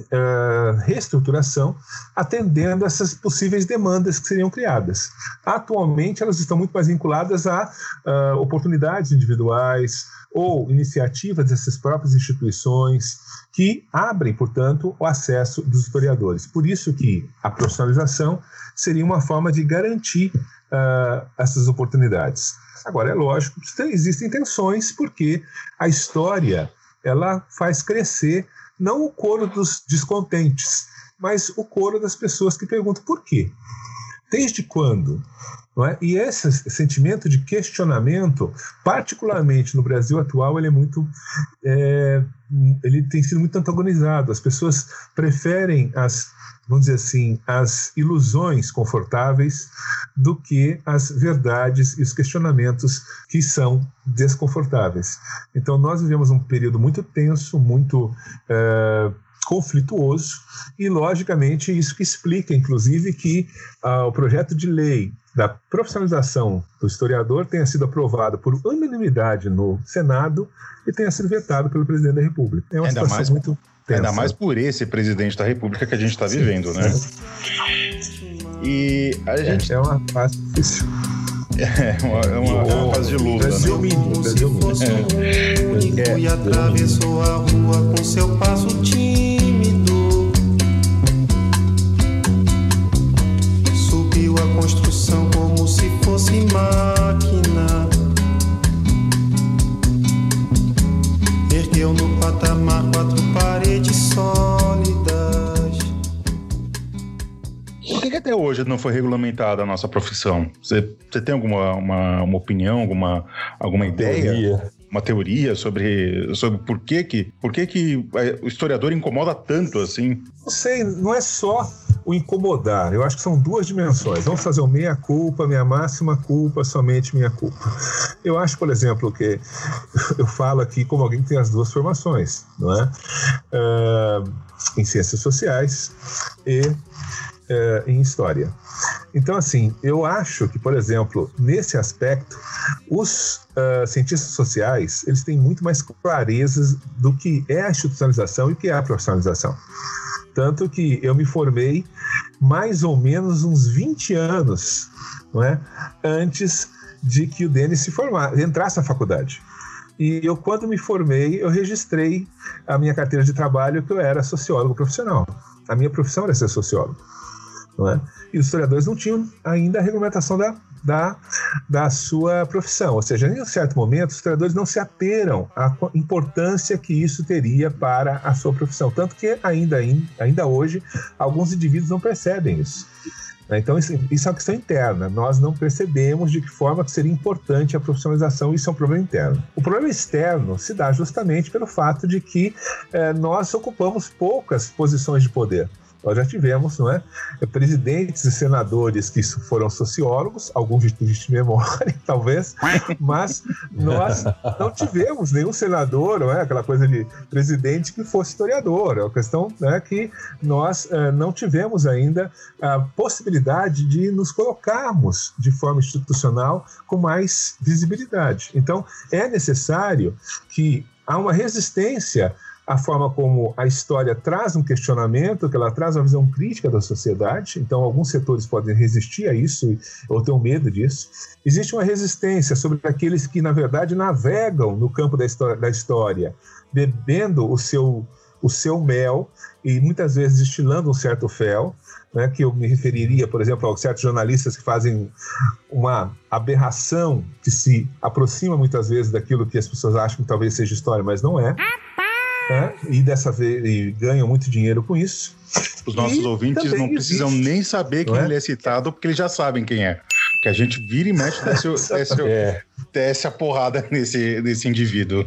Uh, reestruturação atendendo essas possíveis demandas que seriam criadas. Atualmente, elas estão muito mais vinculadas a uh, oportunidades individuais ou iniciativas dessas próprias instituições, que abrem, portanto, o acesso dos historiadores. Por isso que a profissionalização seria uma forma de garantir uh, essas oportunidades. Agora, é lógico que existem tensões, porque a história ela faz crescer não o coro dos descontentes, mas o coro das pessoas que perguntam por quê. Desde quando? É? E esse sentimento de questionamento, particularmente no Brasil atual, ele é muito, é, ele tem sido muito antagonizado. As pessoas preferem as, vamos dizer assim, as ilusões confortáveis do que as verdades e os questionamentos que são desconfortáveis. Então nós vivemos um período muito tenso, muito é, conflituoso e, logicamente, isso que explica, inclusive, que ah, o projeto de lei da profissionalização do historiador tenha sido aprovado por unanimidade no Senado e tenha sido vetado pelo presidente da República. É uma ainda situação mais, muito tensa. Ainda mais por esse presidente da República que a gente está vivendo, né? E a gente... É, é uma fase difícil. (laughs) É uma, é uma, é uma fase de luta, Brasil né? Mínimo, Brasil mínimo. É. E atravessou a rua com seu passo tímido construção como se fosse máquina. Ergueu no patamar quatro paredes sólidas. Por que, que, até hoje não foi regulamentada a nossa profissão? Você, você tem alguma uma, uma opinião, alguma, alguma ideia? Teoria uma teoria sobre, sobre por que que, por que que é, o historiador incomoda tanto assim? Não sei, não é só o incomodar. Eu acho que são duas dimensões. Vamos fazer o meia culpa, minha máxima culpa, somente minha culpa. Eu acho, por exemplo, que (laughs) eu falo aqui como alguém que tem as duas formações, não é? Uh, em ciências sociais e uh, em história. Então, assim, eu acho que, por exemplo, nesse aspecto, os uh, cientistas sociais eles têm muito mais clarezas do que é a institucionalização e o que é a profissionalização. Tanto que eu me formei mais ou menos uns 20 anos não é? antes de que o Denis se formar, entrasse na faculdade. E eu, quando me formei, eu registrei a minha carteira de trabalho que eu era sociólogo profissional. A minha profissão era ser sociólogo. Não é? E os historiadores não tinham ainda a regulamentação da, da, da sua profissão. Ou seja, em um certo momento, os historiadores não se ateram à importância que isso teria para a sua profissão. Tanto que ainda, ainda hoje, alguns indivíduos não percebem isso. Né? Então, isso, isso, é uma questão interna. Nós não percebemos de que forma que seria importante a profissionalização, isso é um problema interno. O problema externo se dá justamente pelo fato de que eh, nós ocupamos poucas posições de poder. Nós já tivemos não é, presidentes e senadores que foram sociólogos, alguns de triste memória, (laughs) talvez, mas nós não tivemos nenhum senador, não é, aquela coisa de presidente que fosse historiador. É uma questão né, que nós eh, não tivemos ainda a possibilidade de nos colocarmos de forma institucional com mais visibilidade. Então, é necessário que há uma resistência a forma como a história traz um questionamento, que ela traz uma visão crítica da sociedade, então alguns setores podem resistir a isso ou ter um medo disso. Existe uma resistência sobre aqueles que, na verdade, navegam no campo da história, da história bebendo o seu, o seu mel e muitas vezes estilando um certo fel, né, que eu me referiria, por exemplo, a certos jornalistas que fazem uma aberração que se aproxima muitas vezes daquilo que as pessoas acham que talvez seja história, mas não é né? e dessa vez e ganham muito dinheiro com isso. Os nossos e ouvintes não precisam existe, nem saber quem é? ele é citado, porque eles já sabem quem é. Que a gente vira e mexe desce, desce, (laughs) é. desce a porrada nesse, nesse indivíduo.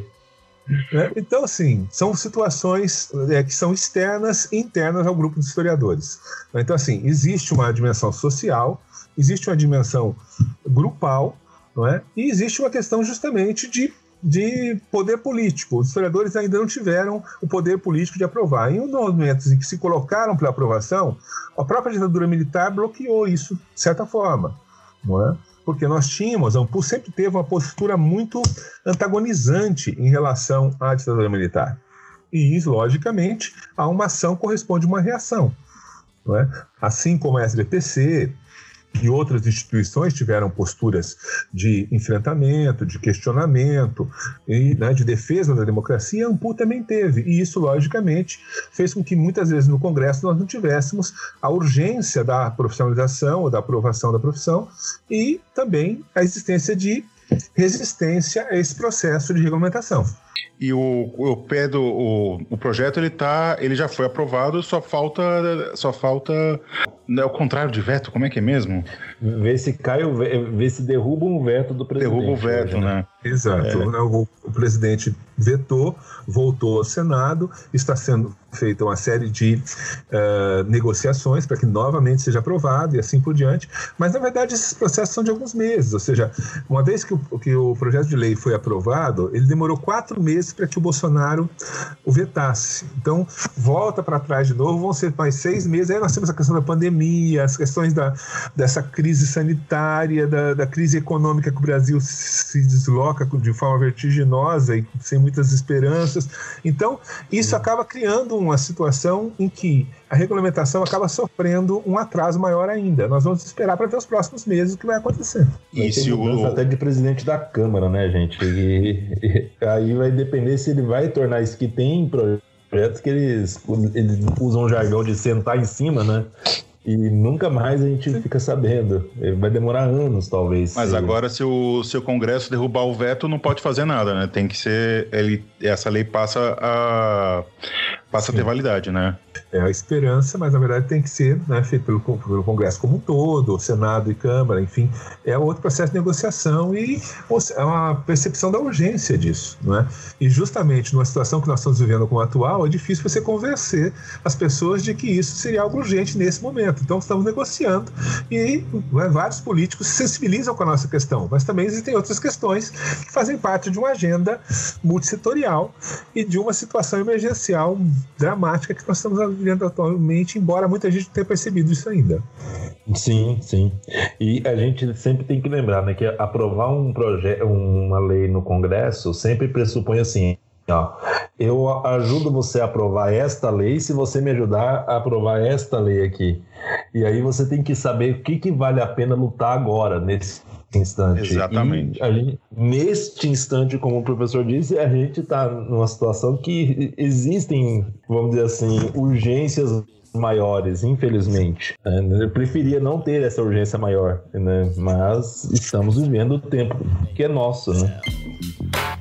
É, então, assim, são situações é, que são externas e internas ao grupo de historiadores. Então, assim, existe uma dimensão social, existe uma dimensão grupal, não é? e existe uma questão justamente de de poder político. Os historiadores ainda não tiveram o poder político de aprovar. Em um dos momentos em que se colocaram para aprovação, a própria ditadura militar bloqueou isso de certa forma, não é? Porque nós tínhamos, a Ampul sempre teve uma postura muito antagonizante em relação à ditadura militar. E isso, logicamente, a uma ação corresponde uma reação. É? Assim como a SBPC, e outras instituições tiveram posturas de enfrentamento, de questionamento e né, de defesa da democracia, a AMPU também teve. E isso, logicamente, fez com que muitas vezes no Congresso nós não tivéssemos a urgência da profissionalização ou da aprovação da profissão e também a existência de resistência a esse processo de regulamentação. E o, o pé do o, o projeto ele tá, ele já foi aprovado, só falta só falta é o contrário de veto, como é que é mesmo? Ver se cai o ver se derruba um veto do presidente. Derruba o veto, hoje, né? né? Exato. É. O, o presidente vetou, voltou ao Senado, está sendo feita uma série de uh, negociações para que novamente seja aprovado e assim por diante. Mas, na verdade, esses processos são de alguns meses. Ou seja, uma vez que o, que o projeto de lei foi aprovado, ele demorou quatro meses para que o Bolsonaro o vetasse. Então, volta para trás de novo, vão ser mais seis meses. Aí nós temos a questão da pandemia, as questões da, dessa crise sanitária, da, da crise econômica que o Brasil se desloca de forma vertiginosa e sem muitas esperanças. Então, isso acaba criando uma situação em que a regulamentação acaba sofrendo um atraso maior ainda. Nós vamos esperar para ver os próximos meses o que vai acontecer. E se o... até de presidente da Câmara, né, gente? E, e, aí vai depender se ele vai tornar isso que tem projetos que eles, eles usam o jargão de sentar em cima, né? E nunca mais a gente fica sabendo. Vai demorar anos, talvez. Mas se... agora, se o, se o Congresso derrubar o veto, não pode fazer nada, né? Tem que ser. Ele, essa lei passa a, passa a ter validade, né? É a esperança, mas na verdade tem que ser né, feito pelo, pelo Congresso como um todo, Senado e Câmara, enfim, é outro processo de negociação e é uma percepção da urgência disso, não é? E justamente numa situação que nós estamos vivendo como atual, é difícil você convencer as pessoas de que isso seria algo urgente nesse momento. Então estamos negociando e né, vários políticos se sensibilizam com a nossa questão, mas também existem outras questões que fazem parte de uma agenda multissetorial e de uma situação emergencial dramática que nós estamos vivendo atualmente, embora muita gente tenha percebido isso ainda. Sim, sim. E a gente sempre tem que lembrar né, que aprovar um projeto, uma lei no Congresso sempre pressupõe assim. Ó, eu ajudo você a aprovar esta lei se você me ajudar a aprovar esta lei aqui. E aí você tem que saber o que, que vale a pena lutar agora, nesse instante. Exatamente. Gente, neste instante, como o professor disse, a gente está numa situação que existem, vamos dizer assim, urgências maiores, infelizmente. Eu preferia não ter essa urgência maior, né? mas estamos vivendo o tempo que é nosso, né?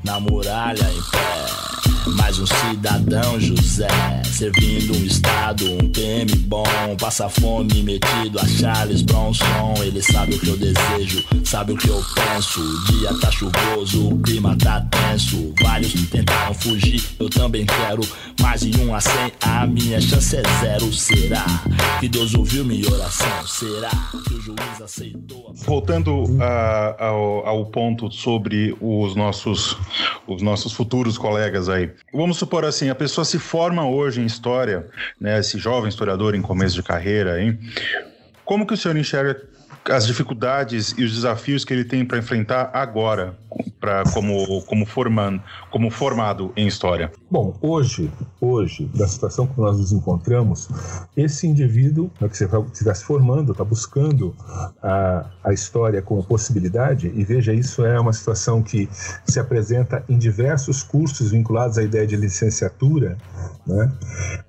Na muralha em pé mais um cidadão José, servindo um estado, um PM bom, passa fome metido a Charles Bronson. Ele sabe o que eu desejo, sabe o que eu penso. O dia tá chuvoso, o clima tá tenso. Vários tentaram fugir, eu também quero. Mais de um a cem, a minha chance é zero. Será que Deus ouviu minha oração? Será que o juiz aceitou? Voltando a, ao, ao ponto sobre os nossos, os nossos futuros colegas aí. Vamos supor assim, a pessoa se forma hoje em história, né, esse jovem historiador em começo de carreira, hein? Como que o senhor enxerga as dificuldades e os desafios que ele tem para enfrentar agora, para como como formando, como formado em história? Bom, hoje, hoje, da situação que nós nos encontramos, esse indivíduo né, que você está se formando, está buscando a, a história como possibilidade, e veja, isso é uma situação que se apresenta em diversos cursos vinculados à ideia de licenciatura, né,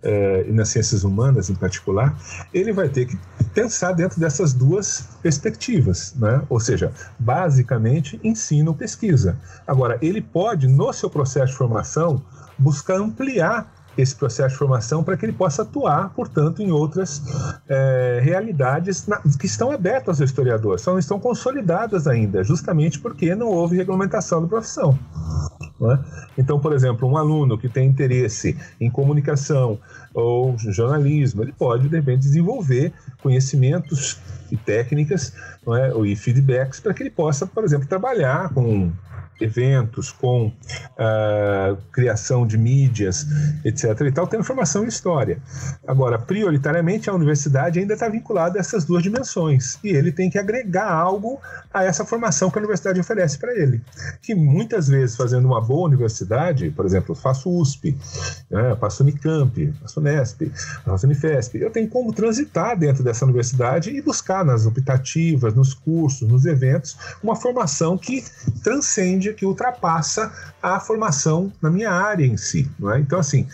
é, e nas ciências humanas em particular, ele vai ter que pensar dentro dessas duas perspectivas, né? ou seja, basicamente ensino-pesquisa. Agora, ele pode, no seu processo de formação, buscar ampliar esse processo de formação para que ele possa atuar, portanto, em outras é, realidades na, que estão abertas ao historiador, só não estão consolidadas ainda, justamente porque não houve regulamentação da profissão. É? Então, por exemplo, um aluno que tem interesse em comunicação ou jornalismo, ele pode, de repente, desenvolver conhecimentos e técnicas é? e feedbacks para que ele possa, por exemplo, trabalhar com eventos, com uh, criação de mídias, etc. e tal, tem formação em história. Agora, prioritariamente, a universidade ainda está vinculada a essas duas dimensões e ele tem que agregar algo a essa formação que a universidade oferece para ele. Que muitas vezes, fazendo uma boa universidade, por exemplo, faço USP, né, faço Unicamp, faço Unesp, faço Unifesp, eu tenho como transitar dentro dessa universidade e buscar nas optativas, nos cursos, nos eventos, uma formação que transcende que ultrapassa a formação na minha área em si. É? Então, assim,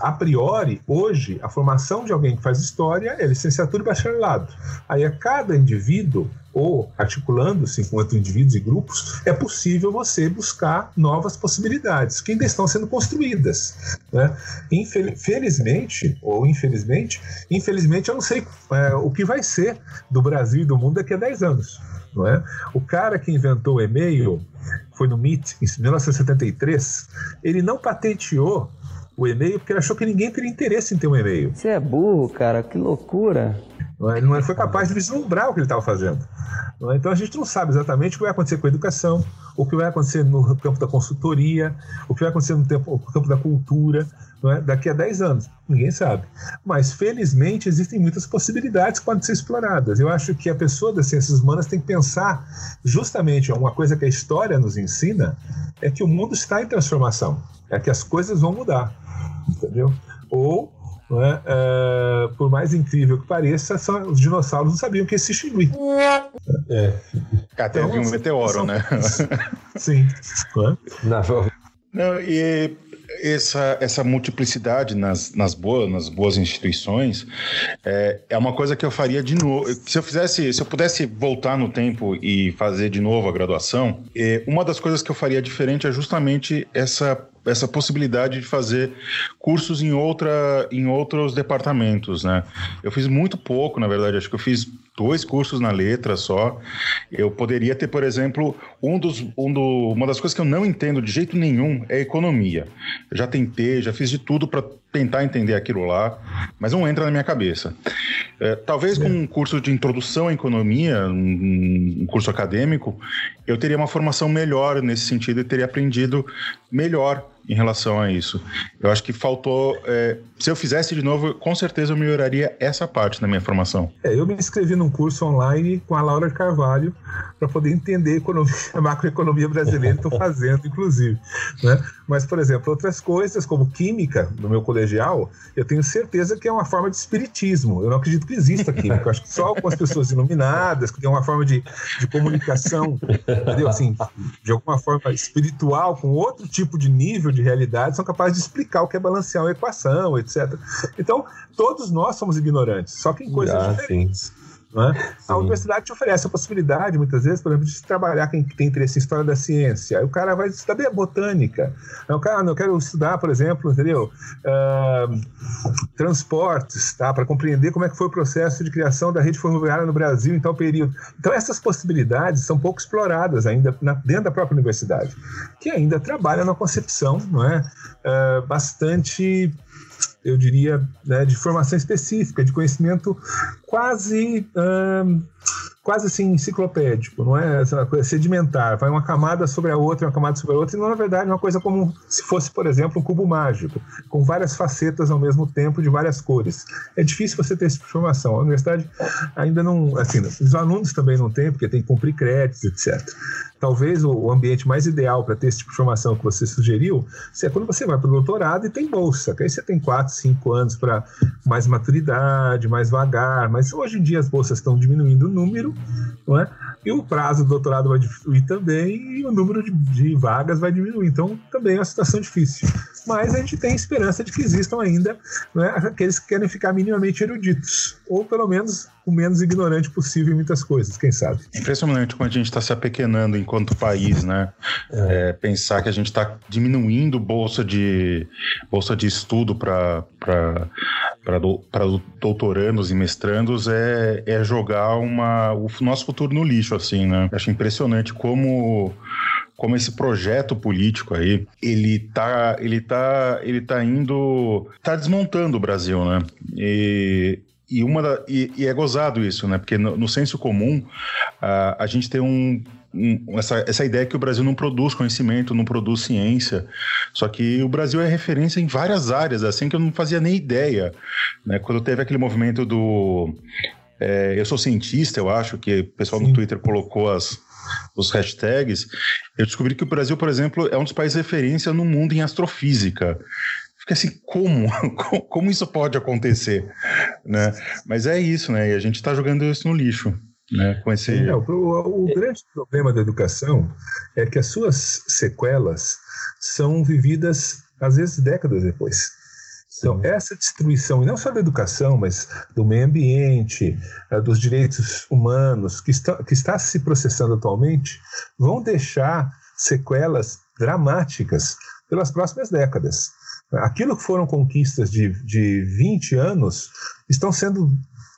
a priori, hoje, a formação de alguém que faz história é licenciatura e bacharelado. Aí, a cada indivíduo ou articulando-se com outros indivíduos e grupos, é possível você buscar novas possibilidades que ainda estão sendo construídas. Né? Infelizmente, ou infelizmente, infelizmente eu não sei é, o que vai ser do Brasil e do mundo daqui a 10 anos. Não é? O cara que inventou o e-mail foi no MIT, em 1973, ele não patenteou o e-mail porque ele achou que ninguém teria interesse em ter um e-mail. Você é burro, cara, que loucura. É? Ele não foi capaz de vislumbrar o que ele estava fazendo. É? Então a gente não sabe exatamente o que vai acontecer com a educação, o que vai acontecer no campo da consultoria, o que vai acontecer no, tempo, no campo da cultura, é? daqui a 10 anos. Ninguém sabe. Mas, felizmente, existem muitas possibilidades que podem ser exploradas. Eu acho que a pessoa das ciências humanas tem que pensar justamente uma coisa que a história nos ensina é que o mundo está em transformação, é que as coisas vão mudar, entendeu? Ou é? É, por mais incrível que pareça, são, os dinossauros não sabiam que existia xingui. É. Até então, um meteoro, são... né? (laughs) Sim. Não, e essa, essa multiplicidade nas, nas, boas, nas boas instituições é, é uma coisa que eu faria de novo. Se eu fizesse, se eu pudesse voltar no tempo e fazer de novo a graduação, é, uma das coisas que eu faria diferente é justamente essa essa possibilidade de fazer cursos em, outra, em outros departamentos, né? Eu fiz muito pouco, na verdade, acho que eu fiz dois cursos na letra só. Eu poderia ter, por exemplo, um dos, um do, uma das coisas que eu não entendo de jeito nenhum é economia. Eu já tentei, já fiz de tudo para tentar entender aquilo lá, mas não entra na minha cabeça. É, talvez com um curso de introdução à economia, um, um curso acadêmico, eu teria uma formação melhor nesse sentido e teria aprendido melhor em relação a isso. Eu acho que faltou. É, se eu fizesse de novo, com certeza eu melhoraria essa parte da minha formação. É, eu me inscrevi num curso online com a Laura Carvalho para poder entender a, economia, a (laughs) macroeconomia brasileira, estou fazendo, inclusive. Né? Mas, por exemplo, outras coisas, como química, no meu colegial, eu tenho certeza que é uma forma de espiritismo. Eu não acredito que exista química. Eu acho que só com as pessoas iluminadas, que tem uma forma de, de comunicação, entendeu? Assim, de alguma forma espiritual, com outro tipo de nível de realidade, são capazes de explicar o que é balancear uma equação, etc. Então, todos nós somos ignorantes, só que em coisas ah, diferentes. Sim. Né? A universidade te oferece a possibilidade, muitas vezes, por exemplo, de trabalhar quem tem interesse em história da ciência. Aí o cara vai estudar botânica. Aí o cara, não, eu quero estudar, por exemplo, entendeu? Uh, transportes, tá? Para compreender como é que foi o processo de criação da rede ferroviária no Brasil em tal período. Então, essas possibilidades são pouco exploradas ainda na, dentro da própria universidade, que ainda trabalha na concepção, não é? Uh, bastante eu diria, né, de formação específica, de conhecimento quase quase assim enciclopédico, não é essa coisa sedimentar, vai uma camada sobre a outra, uma camada sobre a outra, e não na verdade é uma coisa como se fosse, por exemplo, um cubo mágico, com várias facetas ao mesmo tempo, de várias cores. É difícil você ter essa informação. A universidade ainda não, assim, os alunos também não têm, porque tem que cumprir créditos, etc talvez o ambiente mais ideal para ter esse tipo de formação que você sugeriu é quando você vai para o doutorado e tem bolsa, que aí você tem 4, 5 anos para mais maturidade, mais vagar, mas hoje em dia as bolsas estão diminuindo o número, não é? E o prazo do doutorado vai diminuir também e o número de, de vagas vai diminuir. Então, também é uma situação difícil. Mas a gente tem esperança de que existam ainda é, aqueles que querem ficar minimamente eruditos, ou pelo menos o menos ignorante possível em muitas coisas, quem sabe. Impressionante como a gente está se apequenando enquanto país, né? É. É, pensar que a gente está diminuindo bolsa de bolsa de estudo para para do, doutorandos e mestrandos é, é jogar uma, o nosso futuro no lixo, assim, né? Acho impressionante como como esse projeto político aí, ele tá, ele tá, ele tá indo, tá desmontando o Brasil, né? E e, uma da, e, e, é gozado isso, né? Porque no, no senso comum, a, a gente tem um, um, essa, essa ideia que o Brasil não produz conhecimento, não produz ciência. Só que o Brasil é referência em várias áreas, assim que eu não fazia nem ideia. Né? Quando teve aquele movimento do. É, eu sou cientista, eu acho, que o pessoal Sim. no Twitter colocou as, os hashtags, eu descobri que o Brasil, por exemplo, é um dos países referência no mundo em astrofísica fica assim, como? (laughs) como isso pode acontecer? Né? Mas é isso, né? E a gente está jogando isso no lixo. Né, com esse... Não, o, o grande problema da educação é que as suas sequelas são vividas, às vezes, décadas depois. Então, essa destruição, e não só da educação, mas do meio ambiente, eh, dos direitos humanos, que está, que está se processando atualmente, vão deixar sequelas dramáticas pelas próximas décadas. Aquilo que foram conquistas de, de 20 anos estão sendo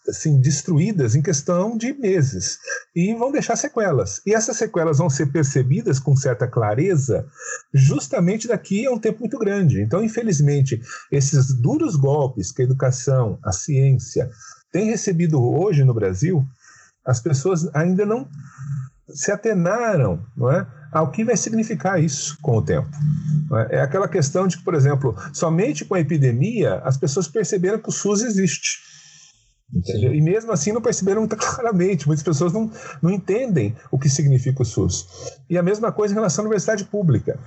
assim, destruídas em questão de meses e vão deixar sequelas. E essas sequelas vão ser percebidas com certa clareza justamente daqui a um tempo muito grande. Então, infelizmente, esses duros golpes que a educação, a ciência tem recebido hoje no Brasil, as pessoas ainda não se atenaram, não é? Ao que vai significar isso com o tempo. É aquela questão de que, por exemplo, somente com a epidemia as pessoas perceberam que o SUS existe. E mesmo assim não perceberam (laughs) claramente. Muitas pessoas não, não entendem o que significa o SUS. E a mesma coisa em relação à universidade pública.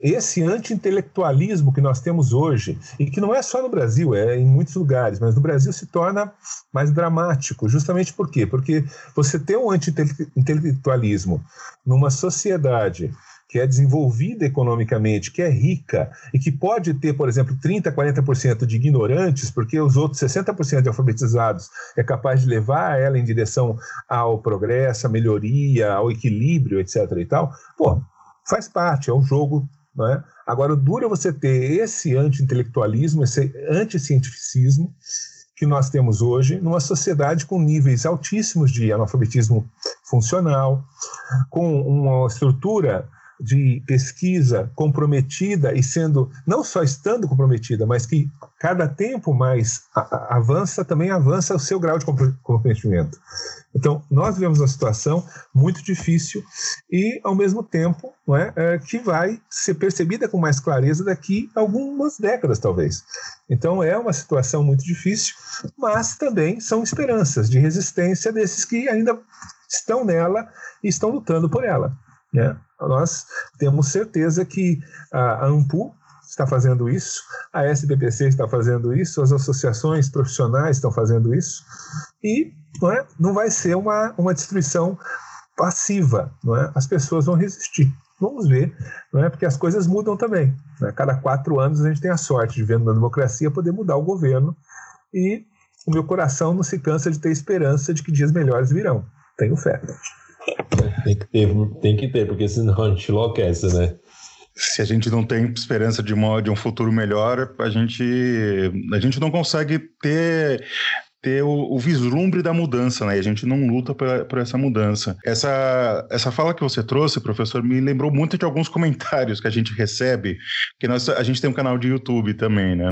Esse anti-intelectualismo que nós temos hoje, e que não é só no Brasil, é em muitos lugares, mas no Brasil se torna mais dramático. Justamente por quê? Porque você tem um anti-intelectualismo numa sociedade que é desenvolvida economicamente, que é rica e que pode ter, por exemplo, 30%, 40% de ignorantes, porque os outros 60% de alfabetizados é capaz de levar ela em direção ao progresso, à melhoria, ao equilíbrio, etc. e tal, pô, faz parte, é um jogo. Não é? Agora, o duro é você ter esse anti-intelectualismo, esse anti-cientificismo que nós temos hoje numa sociedade com níveis altíssimos de analfabetismo funcional, com uma estrutura de pesquisa comprometida e sendo, não só estando comprometida, mas que cada tempo mais avança, também avança o seu grau de comprometimento. Então, nós vivemos uma situação muito difícil e, ao mesmo tempo, não é, é, que vai ser percebida com mais clareza daqui a algumas décadas, talvez. Então, é uma situação muito difícil, mas também são esperanças de resistência desses que ainda estão nela e estão lutando por ela. Né? Nós temos certeza que a AMPU está fazendo isso, a SBPC está fazendo isso, as associações profissionais estão fazendo isso, e não, é, não vai ser uma, uma destruição passiva, não é? as pessoas vão resistir. Vamos ver, não é? porque as coisas mudam também. Né? Cada quatro anos a gente tem a sorte de, vendo na democracia, poder mudar o governo, e o meu coração não se cansa de ter esperança de que dias melhores virão. Tenho fé. Tem que ter, tem que ter, porque senão a gente enlouquece, né? Se a gente não tem esperança de, uma, de um futuro melhor, a gente, a gente não consegue ter ter o, o, vislumbre da mudança, né? E a gente não luta por, por, essa mudança. Essa, essa fala que você trouxe, professor, me lembrou muito de alguns (laughs) comentários que a gente recebe, que nós, a gente tem um canal de YouTube também, né?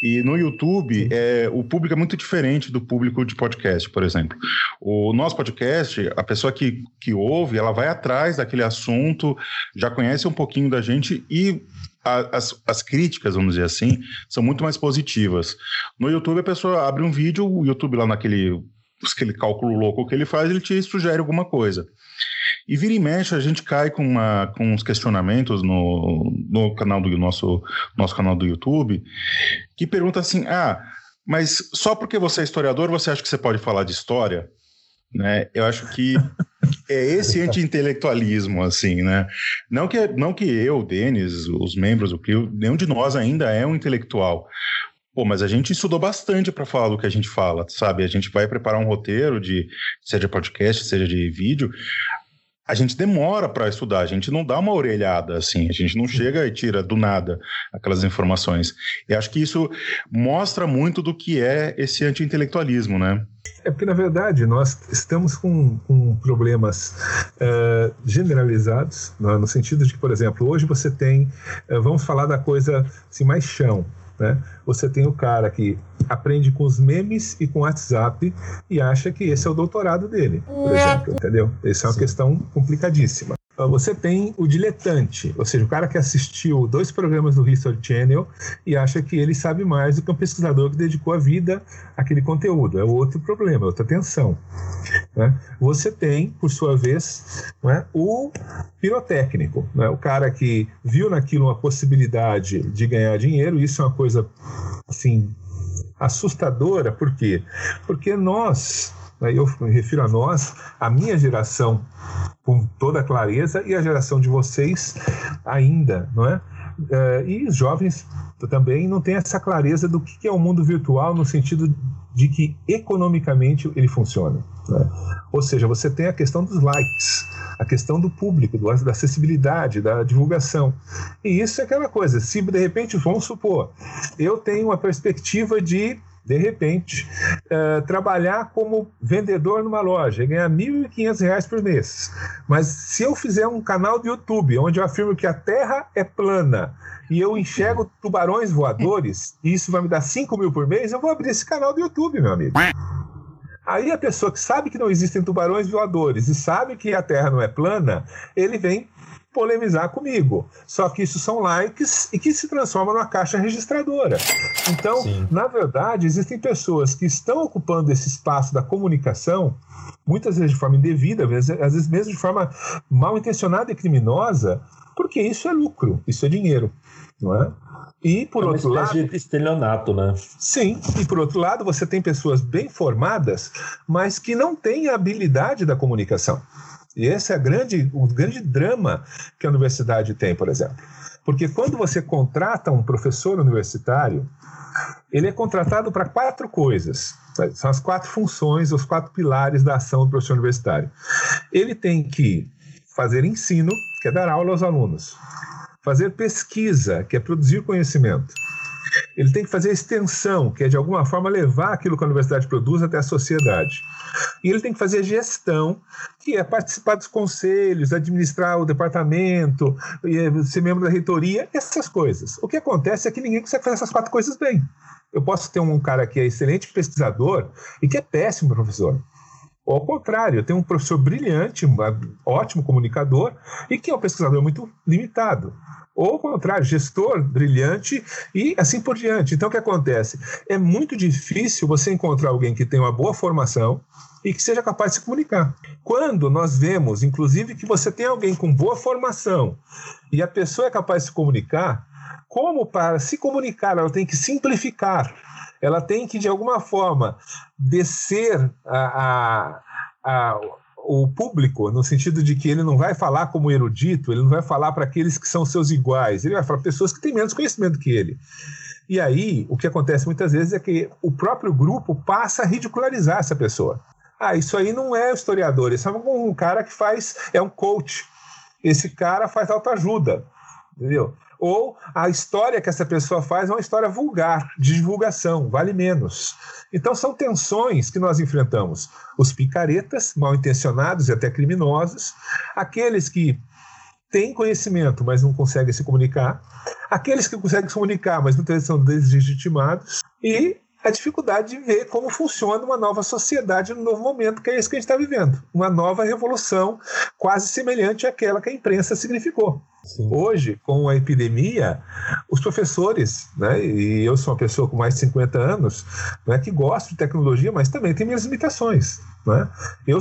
E no YouTube, é, o público é muito diferente do público de podcast, por exemplo. O nosso podcast, a pessoa que, que ouve, ela vai atrás daquele assunto, já conhece um pouquinho da gente e as, as críticas, vamos dizer assim, são muito mais positivas. No YouTube, a pessoa abre um vídeo, o YouTube lá naquele aquele cálculo louco que ele faz, ele te sugere alguma coisa. E vira e mexe, a gente cai com, uma, com uns questionamentos no, no canal do nosso, nosso canal do YouTube, que pergunta assim: ah, mas só porque você é historiador, você acha que você pode falar de história? Né? Eu acho que (laughs) é esse anti-intelectualismo, assim, né? Não que, não que eu, Denis, os membros do CRIO, nenhum de nós ainda é um intelectual. Pô, mas a gente estudou bastante para falar do que a gente fala, sabe? A gente vai preparar um roteiro de seja podcast, seja de vídeo. A gente demora para estudar, a gente não dá uma orelhada assim, a gente não chega e tira do nada aquelas informações. E acho que isso mostra muito do que é esse anti-intelectualismo, né? É porque, na verdade, nós estamos com, com problemas uh, generalizados, no, no, sentido de que, por exemplo, hoje você tem, uh, vamos falar da coisa assim, mais chão, né? Você tem o cara que aprende com os memes e com o WhatsApp e acha que esse é o doutorado dele, por exemplo, entendeu? Essa é uma Sim. questão complicadíssima. Você tem o diletante, ou seja, o cara que assistiu dois programas do History Channel e acha que ele sabe mais do que um pesquisador que dedicou a vida àquele conteúdo. É outro problema, é outra tensão. Né? Você tem, por sua vez, né, o pirotécnico, né? o cara que viu naquilo uma possibilidade de ganhar dinheiro. Isso é uma coisa assim assustadora, por quê? Porque nós né? eu me refiro a nós, a minha geração, com toda clareza, e a geração de vocês ainda, não é? Uh, e os jovens também não têm essa clareza do que é o mundo virtual no sentido de que economicamente ele funciona. Né? Ou seja, você tem a questão dos likes, a questão do público, do, da acessibilidade, da divulgação. E isso é aquela coisa, se de repente, vamos supor, eu tenho uma perspectiva de de repente, uh, trabalhar como vendedor numa loja e ganhar R$ 1.500 por mês. Mas se eu fizer um canal do YouTube onde eu afirmo que a Terra é plana e eu enxergo tubarões voadores, e isso vai me dar 5 mil por mês, eu vou abrir esse canal do YouTube, meu amigo. Aí a pessoa que sabe que não existem tubarões voadores e sabe que a Terra não é plana, ele vem polemizar comigo. Só que isso são likes e que se transformam numa caixa registradora. Então, Sim. na verdade, existem pessoas que estão ocupando esse espaço da comunicação, muitas vezes de forma indevida, às vezes, às vezes mesmo de forma mal intencionada e criminosa, porque isso é lucro, isso é dinheiro, não é? E por é outro lado, de estelionato, né? Sim, e por outro lado, você tem pessoas bem formadas, mas que não têm a habilidade da comunicação. E esse é grande, o grande drama que a universidade tem, por exemplo. Porque quando você contrata um professor universitário, ele é contratado para quatro coisas. São as quatro funções, os quatro pilares da ação do professor universitário. Ele tem que fazer ensino, que é dar aula aos alunos, fazer pesquisa, que é produzir conhecimento. Ele tem que fazer extensão, que é de alguma forma levar aquilo que a universidade produz até a sociedade. E ele tem que fazer gestão, que é participar dos conselhos, administrar o departamento, ser membro da reitoria, essas coisas. O que acontece é que ninguém consegue fazer essas quatro coisas bem. Eu posso ter um cara que é excelente pesquisador e que é péssimo professor. Ou ao contrário, eu tenho um professor brilhante, um ótimo comunicador e que é um pesquisador muito limitado. Ou ao contrário, gestor brilhante e assim por diante. Então, o que acontece? É muito difícil você encontrar alguém que tenha uma boa formação e que seja capaz de se comunicar. Quando nós vemos, inclusive, que você tem alguém com boa formação e a pessoa é capaz de se comunicar, como para se comunicar, ela tem que simplificar ela tem que, de alguma forma, descer a, a, a, o público, no sentido de que ele não vai falar como erudito, ele não vai falar para aqueles que são seus iguais, ele vai falar para pessoas que têm menos conhecimento que ele. E aí, o que acontece muitas vezes é que o próprio grupo passa a ridicularizar essa pessoa. Ah, isso aí não é historiador, isso é um cara que faz, é um coach. Esse cara faz autoajuda, entendeu? Ou a história que essa pessoa faz é uma história vulgar, de divulgação, vale menos. Então são tensões que nós enfrentamos. Os picaretas, mal intencionados e até criminosos, aqueles que têm conhecimento, mas não conseguem se comunicar, aqueles que conseguem se comunicar, mas muitas vezes são deslegitimados, e a dificuldade de ver como funciona uma nova sociedade no novo momento, que é isso que a gente está vivendo. Uma nova revolução, quase semelhante àquela que a imprensa significou. Sim. Hoje, com a epidemia, os professores, né, e eu sou uma pessoa com mais de 50 anos, né, que gosto de tecnologia, mas também tem minhas limitações. Né? Eu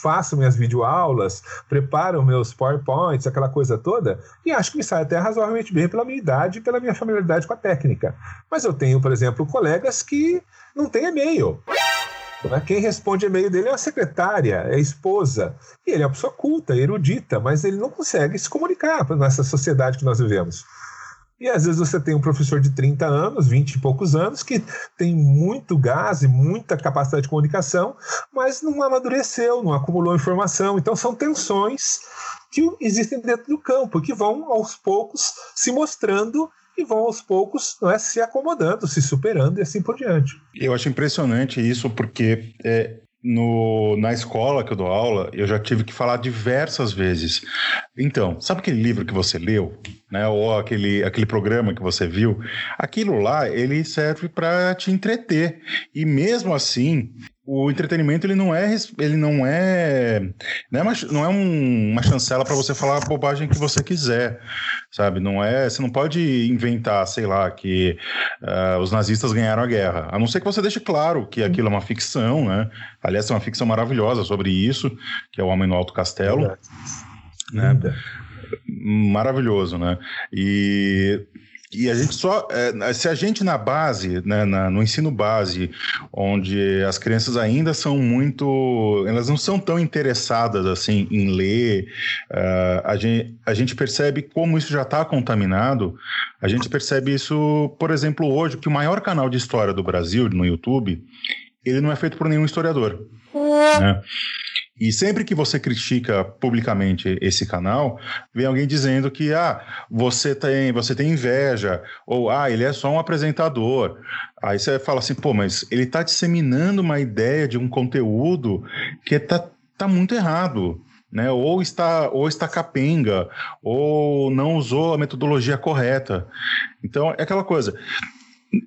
faço minhas videoaulas, preparo meus PowerPoints, aquela coisa toda, e acho que me sai até razoavelmente bem pela minha idade e pela minha familiaridade com a técnica. Mas eu tenho, por exemplo, colegas que não têm e-mail. Né? Quem responde e-mail dele é a secretária, é a esposa. E ele é uma pessoa culta, erudita, mas ele não consegue se comunicar nessa sociedade que nós vivemos. E às vezes você tem um professor de 30 anos, 20 e poucos anos, que tem muito gás e muita capacidade de comunicação, mas não amadureceu, não acumulou informação. Então são tensões que existem dentro do campo, que vão aos poucos se mostrando e vão aos poucos não é, se acomodando, se superando e assim por diante. Eu acho impressionante isso, porque é, no, na escola que eu dou aula, eu já tive que falar diversas vezes. Então, sabe aquele livro que você leu, né? Ou aquele, aquele programa que você viu? Aquilo lá, ele serve para te entreter. E mesmo assim, o entretenimento ele não é ele não é não é uma, não é um, uma chancela para você falar a bobagem que você quiser sabe? Não é você não pode inventar sei lá que uh, os nazistas ganharam a guerra. A não ser que você deixe claro que aquilo é uma ficção né? Aliás é uma ficção maravilhosa sobre isso que é o homem no alto castelo né? maravilhoso né? E e a gente só, é, se a gente na base, né, na, no ensino base, onde as crianças ainda são muito, elas não são tão interessadas assim em ler, uh, a, gente, a gente percebe como isso já está contaminado. A gente percebe isso, por exemplo, hoje que o maior canal de história do Brasil no YouTube, ele não é feito por nenhum historiador. Né? E sempre que você critica publicamente esse canal, vem alguém dizendo que ah, você tem, você tem inveja, ou ah, ele é só um apresentador. Aí você fala assim, pô, mas ele está disseminando uma ideia de um conteúdo que está tá muito errado. Né? Ou está ou está capenga, ou não usou a metodologia correta. Então, é aquela coisa.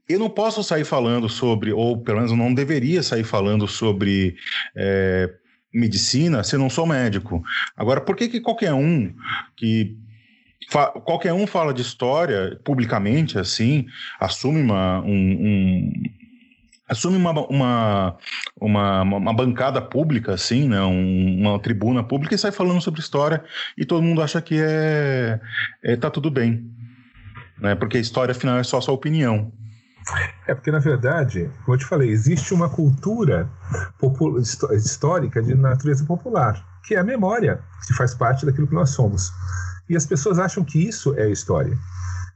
Eu não posso sair falando sobre, ou pelo menos não deveria sair falando sobre é, medicina se não sou médico. Agora, por que, que qualquer um que qualquer um fala de história publicamente assim, assume uma, um, um assume uma, uma, uma, uma, bancada pública, assim, né, um, uma tribuna pública e sai falando sobre história e todo mundo acha que é, é tá tudo bem, né, porque a história afinal é só sua opinião. É porque, na verdade, como eu te falei, existe uma cultura histórica de natureza popular. que é a memória, que faz parte daquilo que nós somos. E as pessoas acham que isso é história.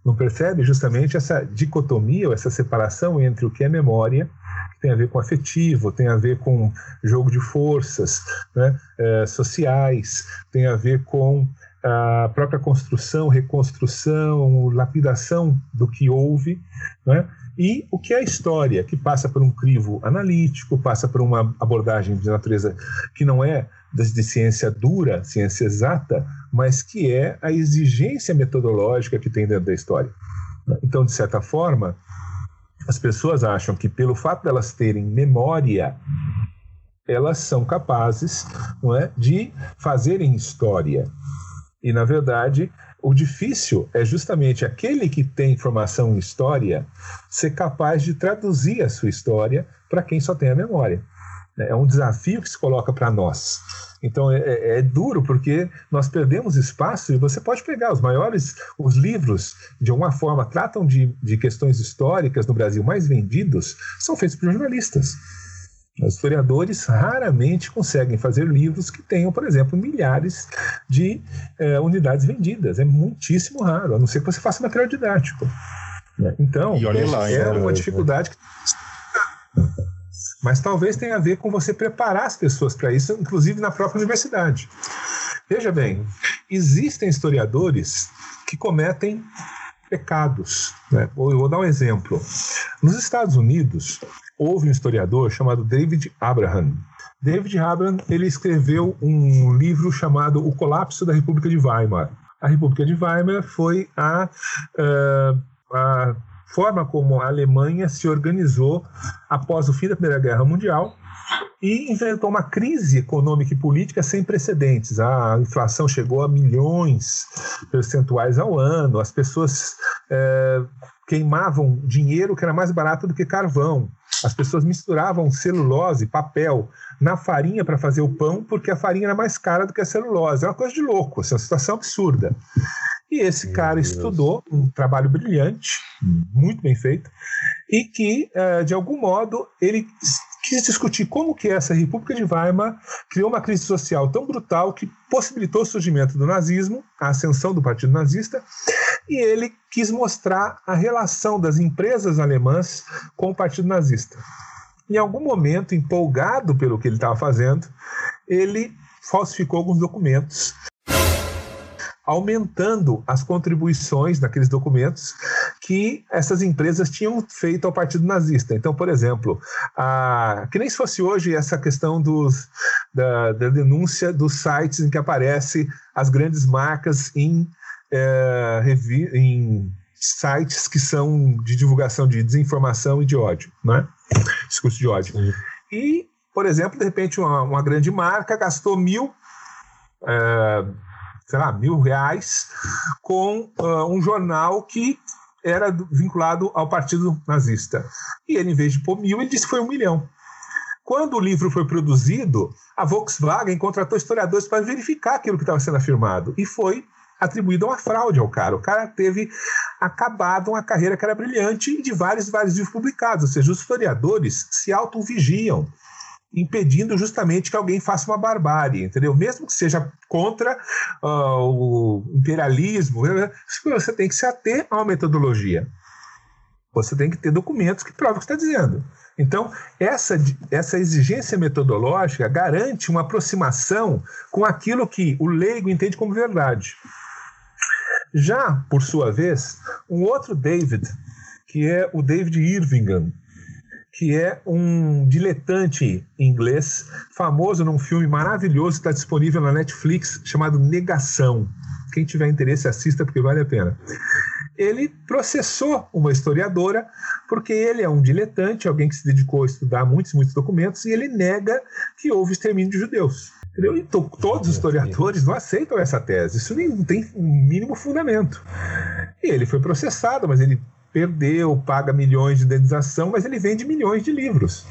Não percebe justamente essa dicotomia ou essa separação entre o que é memória, que tem a ver com afetivo, tem a ver com jogo de forças né, é, sociais, tem a ver com a própria construção, reconstrução, lapidação do que houve, né? E o que é a história, que passa por um crivo analítico, passa por uma abordagem de natureza que não é de ciência dura, ciência exata, mas que é a exigência metodológica que tem dentro da história. Então, de certa forma, as pessoas acham que pelo fato delas terem memória, elas são capazes não é, de fazerem história. E, na verdade, o difícil é justamente aquele que tem informação em história ser capaz de traduzir a sua história para quem só tem a memória. É um desafio que se coloca para nós. Então é, é, é, duro porque nós perdemos espaço e você pode pegar os maiores, os livros, de alguma forma, tratam de, de questões históricas no Brasil mais vendidos, são feitos por jornalistas. Os historiadores raramente conseguem fazer livros que tenham, por exemplo, milhares de é, unidades vendidas. É muitíssimo raro, a não ser que você faça material didático. Né? Então, lá, é uma dificuldade que mas talvez tenha a ver com você preparar as pessoas para isso, inclusive na própria universidade. Veja bem, existem historiadores que cometem pecados. Né? Eu vou dar um exemplo. Nos Estados Unidos, houve um historiador chamado David Abraham. David Abraham ele escreveu um livro chamado O Colapso da República de Weimar. A República de Weimar foi a, uh, a forma como a Alemanha se organizou após o fim da Primeira Guerra Mundial e inventou uma crise econômica e política sem precedentes. A inflação chegou a milhões percentuais ao ano, as pessoas é, queimavam dinheiro que era mais barato do que carvão. As pessoas misturavam celulose, papel, na farinha para fazer o pão, porque a farinha era mais cara do que a celulose. É uma coisa de louco, é uma situação absurda. E esse Meu cara Deus. estudou um trabalho brilhante, muito bem feito, e que, eh, de algum modo, ele quis discutir como que essa República de Weimar criou uma crise social tão brutal que possibilitou o surgimento do nazismo, a ascensão do Partido Nazista, e ele quis mostrar a relação das empresas alemãs com o Partido Nazista. Em algum momento, empolgado pelo que ele estava fazendo, ele falsificou alguns documentos aumentando as contribuições naqueles documentos que essas empresas tinham feito ao Partido Nazista. Então, por exemplo, a, que nem se fosse hoje essa questão dos, da, da denúncia dos sites em que aparece as grandes marcas em, é, em sites que são de divulgação de desinformação e de ódio, né? discurso de ódio. Sim. E, por exemplo, de repente uma, uma grande marca gastou mil é, sei lá, mil reais com uh, um jornal que era vinculado ao partido nazista. E ele, em vez de pôr mil, ele disse que foi um milhão. Quando o livro foi produzido, a Volkswagen contratou historiadores para verificar aquilo que estava sendo afirmado. E foi atribuído uma fraude ao cara. O cara teve acabado uma carreira que era brilhante de vários vários livros publicados. Ou seja, os historiadores se auto-vigiam impedindo justamente que alguém faça uma barbárie, entendeu? Mesmo que seja contra uh, o imperialismo, você tem que se ater a uma metodologia. Você tem que ter documentos que provam o que está dizendo. Então, essa, essa exigência metodológica garante uma aproximação com aquilo que o leigo entende como verdade. Já, por sua vez, um outro David, que é o David Irvingham, que é um diletante inglês, famoso num filme maravilhoso que está disponível na Netflix, chamado Negação. Quem tiver interesse, assista, porque vale a pena. Ele processou uma historiadora, porque ele é um diletante, alguém que se dedicou a estudar muitos, muitos documentos, e ele nega que houve extermínio de judeus. Entendeu? E todos os historiadores não aceitam essa tese. Isso não tem um mínimo fundamento. E ele foi processado, mas ele perdeu, paga milhões de indenização, mas ele vende milhões de livros.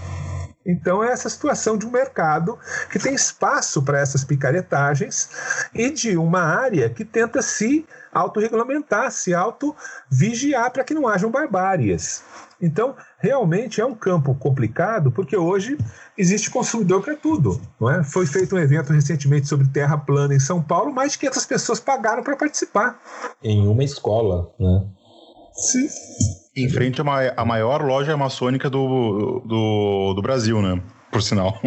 Então é essa situação de um mercado que tem espaço para essas picaretagens e de uma área que tenta se autorregulamentar, se auto-vigiar para que não hajam barbáries. Então, realmente é um campo complicado, porque hoje existe consumidor para tudo. Não é? Foi feito um evento recentemente sobre terra plana em São Paulo, mais de 500 pessoas pagaram para participar. Em uma escola, né? Sim. Em frente à maior loja maçônica do, do, do Brasil, né? Por sinal. (laughs)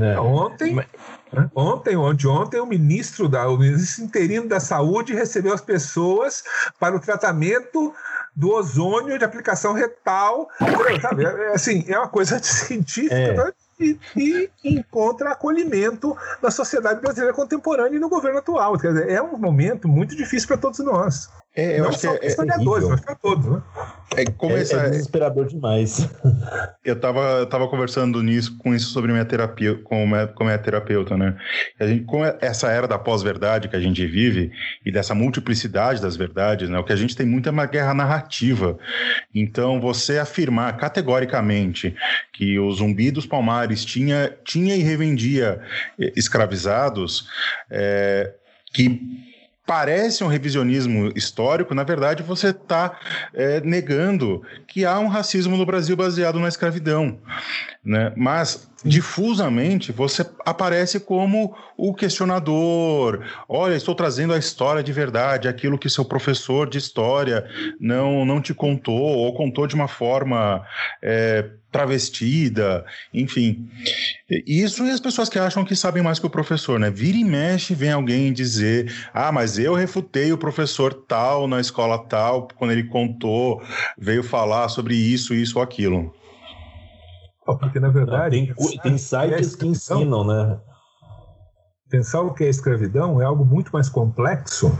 É. Ontem, ontem, ontem, ontem, o ministro da, o ministro interino da saúde recebeu as pessoas para o tratamento do ozônio de aplicação retal. Sabe? É, assim, é uma coisa (laughs) científica. É. E, e, encontra acolhimento na sociedade brasileira contemporânea e no governo atual. Quer dizer, é um momento muito difícil para todos nós. É, eu não acho só que é, historiadores, é mas para todos, né? É, como É, é desesperador demais. (laughs) eu estava eu tava conversando nisso com isso sobre minha terapia com minha, com minha terapeuta, né? A gente, com essa era da pós-verdade que a gente vive e dessa multiplicidade das verdades, né? O que a gente tem muito é uma guerra narrativa. Então, você afirmar categoricamente que o Zumbi dos Palmares tinha, tinha e revendia eh, escravizados, é, que parece um revisionismo histórico, na verdade você está é, negando que há um racismo no Brasil baseado na escravidão. Né? Mas difusamente você aparece como o questionador. Olha, estou trazendo a história de verdade, aquilo que seu professor de história não, não te contou, ou contou de uma forma é, travestida, enfim. Isso e as pessoas que acham que sabem mais que o professor, né? Vira e mexe, vem alguém dizer: ah, mas eu refutei o professor tal na escola tal, quando ele contou, veio falar sobre isso, isso ou aquilo. Porque, na verdade. Tem, tem sites que ensinam, né? Pensar o que é escravidão é algo muito mais complexo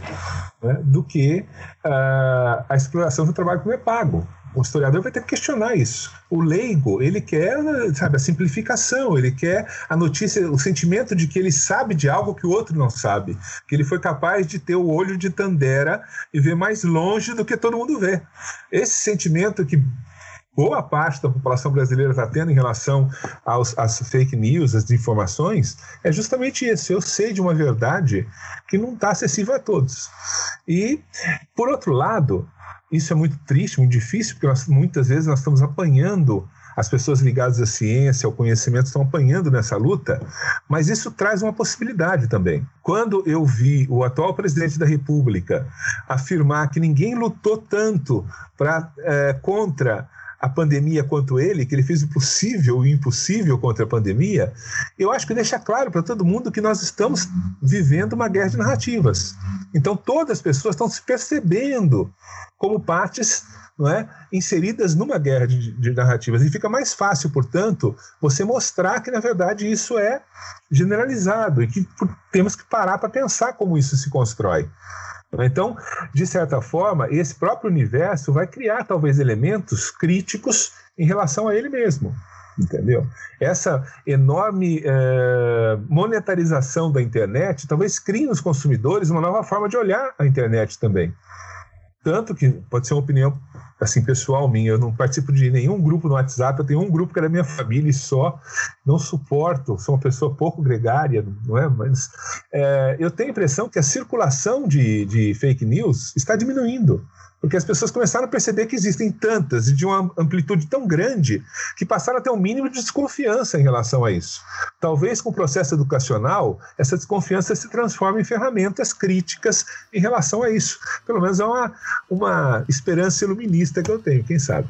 né, do que uh, a exploração do trabalho que não é pago. O historiador vai ter que questionar isso. O leigo, ele quer, sabe, a simplificação, ele quer a notícia, o sentimento de que ele sabe de algo que o outro não sabe, que ele foi capaz de ter o olho de Tandera e ver mais longe do que todo mundo vê. Esse sentimento que boa parte da população brasileira está tendo em relação aos, às fake news, às informações, é justamente esse. Eu sei de uma verdade que não está acessível a todos. E, por outro lado, isso é muito triste, muito difícil, porque nós, muitas vezes nós estamos apanhando as pessoas ligadas à ciência, ao conhecimento, estão apanhando nessa luta, mas isso traz uma possibilidade também. Quando eu vi o atual presidente da República afirmar que ninguém lutou tanto pra, é, contra a pandemia quanto ele, que ele fez o possível e o impossível contra a pandemia, eu acho que deixa claro para todo mundo que nós estamos vivendo uma guerra de narrativas. Então todas as pessoas estão se percebendo como partes não é, inseridas numa guerra de, de, narrativas. E fica mais fácil, portanto, você mostrar que, na verdade, isso é generalizado e que temos que parar para pensar como isso se constrói. Então, de certa forma, esse próprio universo vai criar talvez elementos críticos em relação a ele mesmo. Entendeu? Essa enorme é, monetarização da internet talvez crie nos consumidores uma nova forma de olhar a internet também. Tanto que pode ser uma opinião assim pessoal minha, eu não participo de nenhum grupo no WhatsApp, eu tenho um grupo que é da minha família e só, não suporto, sou uma pessoa pouco gregária, não é? Mas é, eu tenho a impressão que a circulação de, de fake news está diminuindo porque as pessoas começaram a perceber que existem tantas e de uma amplitude tão grande que passaram a ter um mínimo de desconfiança em relação a isso. Talvez com o processo educacional, essa desconfiança se transforme em ferramentas críticas em relação a isso. Pelo menos é uma, uma esperança iluminista que eu tenho, quem sabe.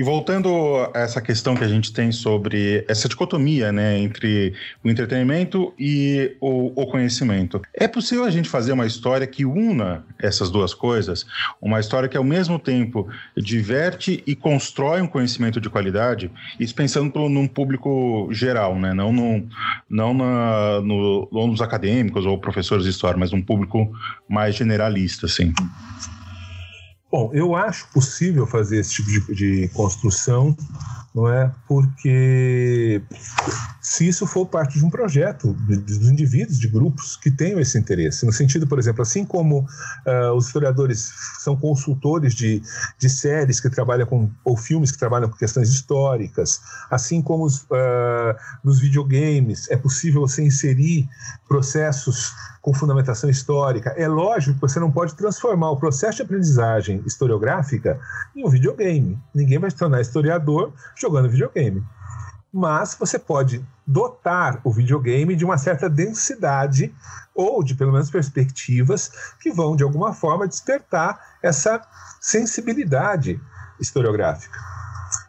E voltando a essa questão que a gente tem sobre essa dicotomia, né, entre o entretenimento e o, o conhecimento, é possível a gente fazer uma história que una essas duas coisas? Uma história que ao mesmo tempo diverte e constrói um conhecimento de qualidade? Isso pensando num público geral, né, não, no, não na, no, nos acadêmicos ou professores de história, mas num público mais generalista, assim. Bom, eu acho possível fazer esse tipo de, de construção, não é? Porque se isso for parte de um projeto dos indivíduos, de grupos que tenham esse interesse. No sentido, por exemplo, assim como uh, os historiadores são consultores de, de séries que trabalham com, ou filmes que trabalham com questões históricas, assim como os, uh, nos videogames é possível você inserir processos com fundamentação histórica. É lógico que você não pode transformar o processo de aprendizagem historiográfica em um videogame. Ninguém vai se tornar historiador jogando videogame mas você pode dotar o videogame de uma certa densidade ou de pelo menos perspectivas que vão de alguma forma despertar essa sensibilidade historiográfica.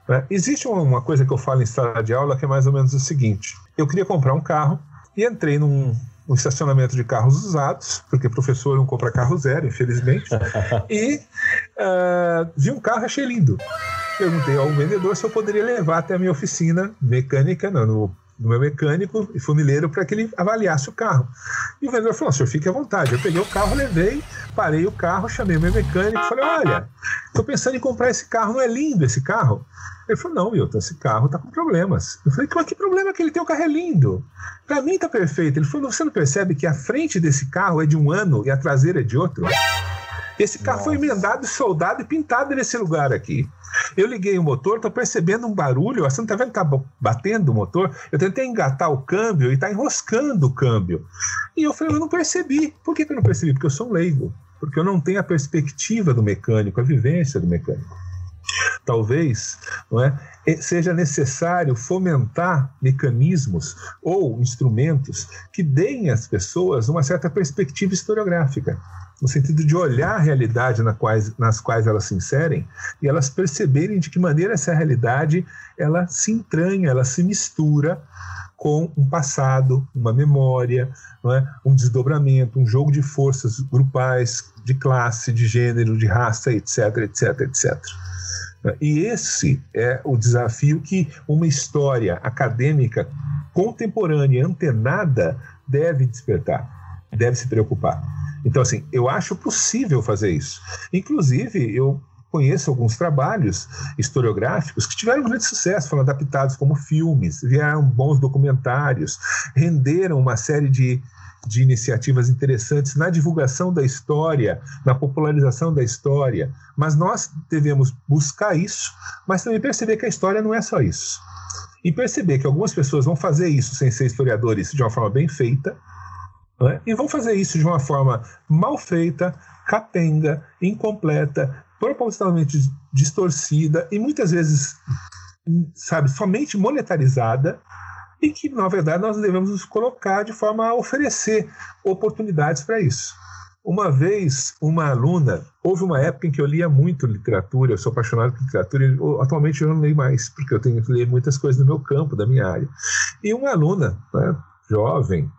Né? Existe uma coisa que eu falo em sala de aula que é mais ou menos o seguinte: eu queria comprar um carro e entrei num, um estacionamento de carros usados, porque professor não compra carro zero, infelizmente, (laughs) e uh, vi um carro achei lindo perguntei ao vendedor se eu poderia levar até a minha oficina mecânica, não, no, no meu mecânico e funileiro para que ele avaliasse o carro. E o vendedor falou: senhor, fique à vontade. Eu peguei o carro, levei, parei o carro, chamei o meu mecânico e falei: olha, estou pensando em comprar esse carro, não é lindo esse carro? Ele falou: não, Milton, esse carro está com problemas. Eu falei: mas que problema que ele tem? O carro é lindo. Para mim está perfeito. Ele falou: você não percebe que a frente desse carro é de um ano e a traseira é de outro? Esse carro Nossa. foi emendado, soldado e pintado nesse lugar aqui. Eu liguei o motor, estou percebendo um barulho. Não está vendo que batendo o motor? Eu tentei engatar o câmbio e está enroscando o câmbio. E eu falei, eu não percebi. Por que, que eu não percebi? Porque eu sou um leigo. Porque eu não tenho a perspectiva do mecânico, a vivência do mecânico. Talvez não é, seja necessário fomentar mecanismos ou instrumentos que deem às pessoas uma certa perspectiva historiográfica no sentido de olhar a realidade na quais, nas quais elas se inserem e elas perceberem de que maneira essa realidade ela se entranha, ela se mistura com um passado, uma memória, é? um desdobramento, um jogo de forças grupais, de classe, de gênero, de raça, etc, etc, etc. E esse é o desafio que uma história acadêmica contemporânea, antenada, deve despertar, deve se preocupar. Então, assim, eu acho possível fazer isso. Inclusive, eu conheço alguns trabalhos historiográficos que tiveram grande sucesso, foram adaptados como filmes, vieram bons documentários, renderam uma série de, de iniciativas interessantes na divulgação da história, na popularização da história. Mas nós devemos buscar isso, mas também perceber que a história não é só isso. E perceber que algumas pessoas vão fazer isso sem ser historiadores de uma forma bem feita, né? E vão fazer isso de uma forma mal feita, capenga, incompleta, propositalmente distorcida e muitas vezes, sabe, somente monetarizada e que, na verdade, nós devemos nos colocar de forma a oferecer oportunidades para isso. Uma vez, uma aluna, houve uma época em que eu lia muito literatura, eu sou apaixonado por literatura, e atualmente eu não leio mais, porque eu tenho que ler muitas coisas no meu campo, da minha área. E uma aluna, né, jovem,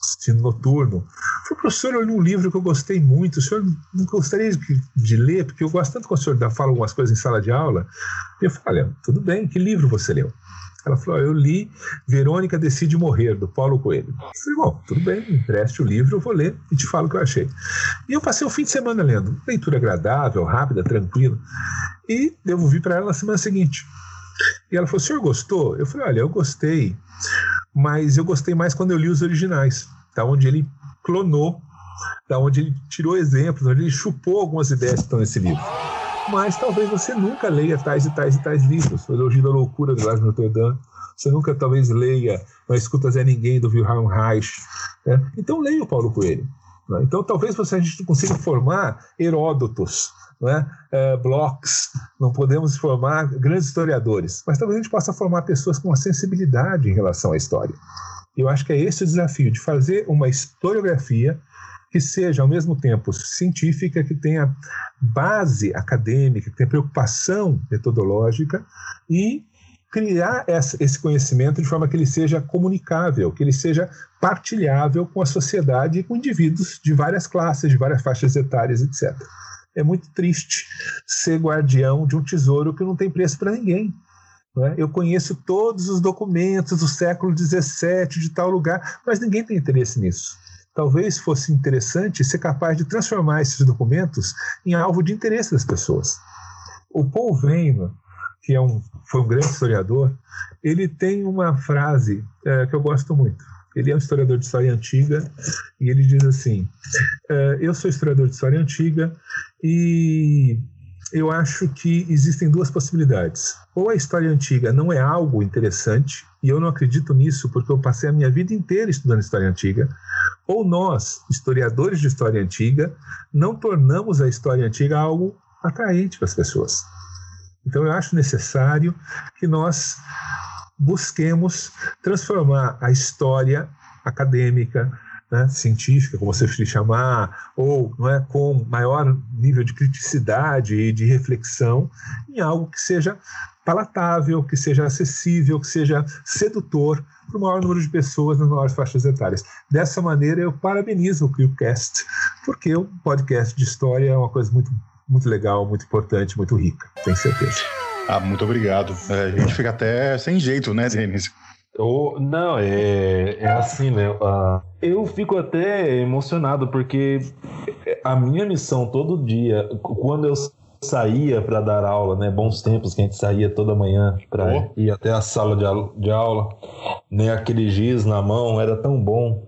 assistindo noturno. Falei, professor, eu li um livro que eu gostei muito, o senhor não gostaria de, de ler, porque eu gosto tanto quando o senhor fala algumas coisas em sala de aula. E eu falei, olha, tudo bem, que livro você leu? Ela falou, eu li Verônica Decide Morrer, do Paulo Coelho. Eu falei, bom, tudo bem, empreste o livro, eu vou ler e te falo o que eu achei. E eu passei o fim de semana lendo. Leitura agradável, rápida, tranquila. E devolvi para ela na semana seguinte. E ela falou, o senhor gostou? Eu falei, olha, eu gostei mas eu gostei mais quando eu li os originais, tá? onde ele clonou, da onde ele tirou exemplos, onde ele chupou algumas ideias que estão nesse livro. Mas talvez você nunca leia tais e tais e tais livros. O Elogio da Loucura, do Lars Notre Dame. Você nunca talvez leia Não Escuta Zé Ninguém, do Wilhelm Reich. Né? Então leia o Paulo Coelho. Né? Então talvez você, a gente consiga formar Heródotos, né? É, blocos, não podemos formar grandes historiadores, mas talvez a gente possa formar pessoas com uma sensibilidade em relação à história. Eu acho que é esse o desafio, de fazer uma historiografia que seja, ao mesmo tempo, científica, que tenha base acadêmica, que tenha preocupação metodológica e criar esse conhecimento de forma que ele seja comunicável, que ele seja partilhável com a sociedade e com indivíduos de várias classes, de várias faixas etárias, etc. É muito triste ser guardião de um tesouro que não tem preço para ninguém. É? Eu conheço todos os documentos do século XVII de tal lugar, mas ninguém tem interesse nisso. Talvez fosse interessante ser capaz de transformar esses documentos em alvo de interesse das pessoas. O Paul que é um, foi um grande historiador, ele tem uma frase é, que eu gosto muito. Ele é um historiador de história antiga e ele diz assim: é, Eu sou historiador de história antiga e eu acho que existem duas possibilidades. Ou a história antiga não é algo interessante, e eu não acredito nisso porque eu passei a minha vida inteira estudando história antiga, ou nós, historiadores de história antiga, não tornamos a história antiga algo atraente para as pessoas. Então eu acho necessário que nós busquemos transformar a história acadêmica, né, científica, como você preferir chamar, ou não é, com maior nível de criticidade e de reflexão, em algo que seja palatável, que seja acessível, que seja sedutor para o maior número de pessoas nas maiores faixas etárias. Dessa maneira, eu parabenizo o CrioCast, porque o podcast de história é uma coisa muito muito legal, muito importante, muito rica, tenho certeza. Ah, muito obrigado. É, a gente fica até sem jeito, né, Denis? Oh, não, é, é assim, né? Uh, eu fico até emocionado porque a minha missão todo dia, quando eu saía para dar aula, né? Bons tempos que a gente saía toda manhã para oh. ir até a sala de, de aula, né? Aquele giz na mão era tão bom.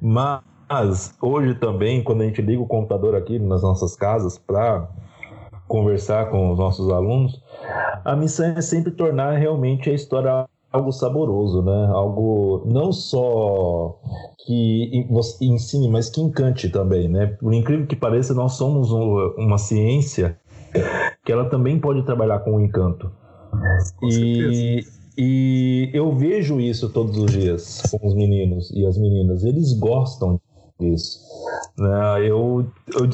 Mas mas hoje também, quando a gente liga o computador aqui nas nossas casas para conversar com os nossos alunos, a missão é sempre tornar realmente a história algo saboroso, né? Algo não só que ensine, mas que encante também, né? Por incrível que pareça, nós somos uma ciência que ela também pode trabalhar com o encanto. Com e, e eu vejo isso todos os dias com os meninos e as meninas. Eles gostam isso. Né? Eu, eu,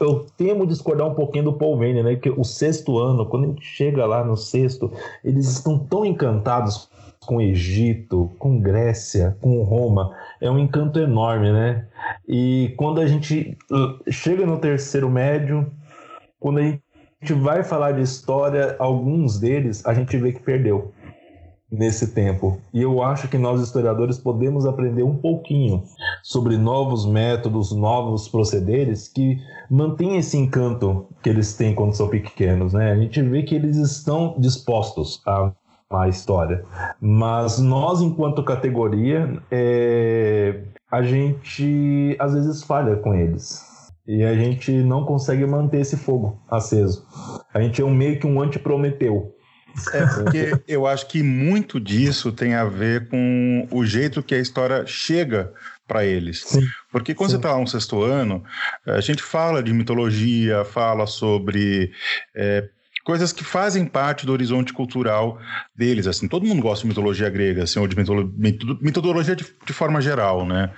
eu temo discordar um pouquinho do Paul Vane, né? Que o sexto ano, quando a gente chega lá no sexto, eles estão tão encantados com Egito, com Grécia, com Roma. É um encanto enorme, né? E quando a gente uh, chega no terceiro médio, quando a gente vai falar de história, alguns deles a gente vê que perdeu nesse tempo. E eu acho que nós historiadores podemos aprender um pouquinho sobre novos métodos, novos procederes que mantêm esse encanto que eles têm quando são pequenos, né? A gente vê que eles estão dispostos a a história, mas nós enquanto categoria é, a gente às vezes falha com eles e a gente não consegue manter esse fogo aceso. A gente é um meio que um anti-prometeu é porque eu acho que muito disso tem a ver com o jeito que a história chega para eles. Sim, Porque quando sim. você está lá no sexto ano, a gente fala de mitologia, fala sobre é, coisas que fazem parte do horizonte cultural deles. Assim, todo mundo gosta de mitologia grega, assim, ou de mitologia de, de forma geral, né?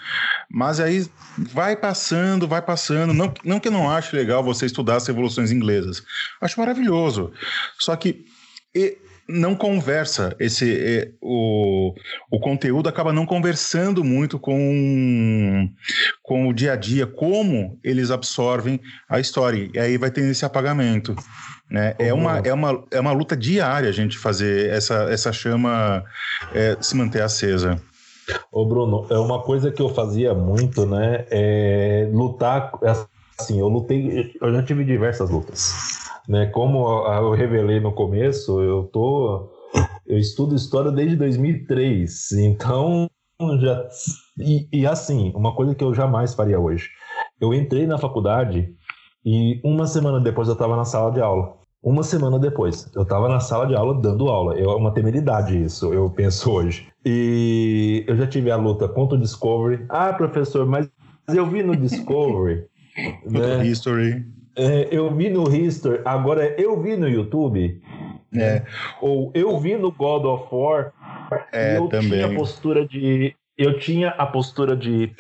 Mas aí vai passando, vai passando. Não, não que eu não ache legal você estudar as revoluções inglesas. Acho maravilhoso. Só que e não conversa. Esse o, o conteúdo acaba não conversando muito com, com o dia a dia como eles absorvem a história. E aí vai ter esse apagamento né? É uma, é uma é uma luta diária a gente fazer essa essa chama é, se manter acesa. Ô Bruno, é uma coisa que eu fazia muito, né? É lutar assim, eu lutei, eu já tive diversas lutas né? Como eu revelei no começo, eu tô eu estudo história desde 2003, então já e, e assim, uma coisa que eu jamais faria hoje. Eu entrei na faculdade e uma semana depois eu estava na sala de aula. Uma semana depois, eu estava na sala de aula dando aula. É uma temeridade isso, eu penso hoje. E eu já tive a luta contra o Discovery. Ah, professor, mas eu vi no Discovery. né? History. É, eu vi no History, agora eu vi no YouTube, é. ou eu vi no God of War, é, eu também. tinha a postura de eu tinha a postura de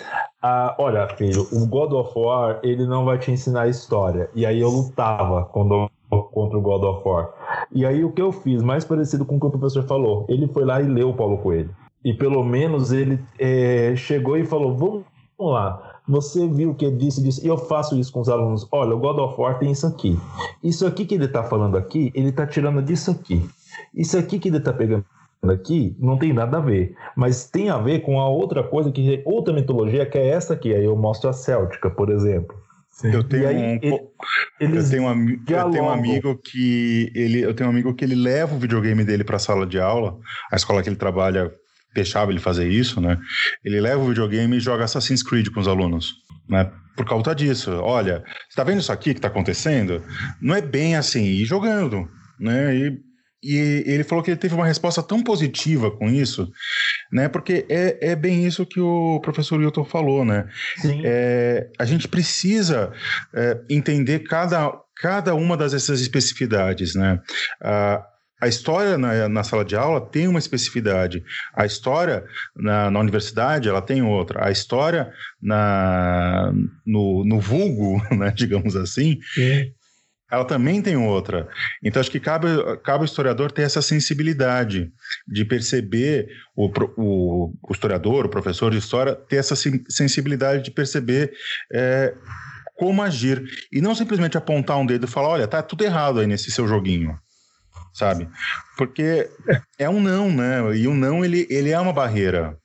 Ah, olha, filho, o God of War, ele não vai te ensinar história. E aí eu lutava quando, contra o God of War. E aí o que eu fiz, mais parecido com o que o professor falou, ele foi lá e leu o Paulo Coelho. E pelo menos ele é, chegou e falou: vamos lá, você viu o que ele disse, disse, e eu faço isso com os alunos. Olha, o God of War tem isso aqui. Isso aqui que ele está falando aqui, ele está tirando disso aqui. Isso aqui que ele está pegando aqui não tem nada a ver, mas tem a ver com a outra coisa que outra mitologia que é essa aqui. Aí eu mostro a céltica, por exemplo. Eu tenho, aí, um, eu, tenho um, eu tenho um amigo que ele, eu tenho um amigo que ele leva o videogame dele para a sala de aula, a escola que ele trabalha deixava ele fazer isso, né? Ele leva o videogame e joga Assassin's Creed com os alunos, né? Por causa disso. Olha, você tá vendo isso aqui que tá acontecendo? Não é bem assim, e jogando, né? E e ele falou que ele teve uma resposta tão positiva com isso, né? Porque é, é bem isso que o professor Wilton falou, né? É, a gente precisa é, entender cada, cada uma dessas especificidades, né? A, a história na, na, sala de aula tem uma especificidade. A história na, na universidade ela tem outra. A história na, no, no vulgo, (laughs) né, digamos assim, Sim ela também tem outra. Então, acho que cabe, cabe ao historiador ter essa sensibilidade de perceber, o, o, o historiador, o professor de história, ter essa sensibilidade de perceber é, como agir. E não simplesmente apontar um dedo e falar: olha, tá tudo errado aí nesse seu joguinho. Sabe? Porque é um não, né? E o um não, ele, ele é uma barreira.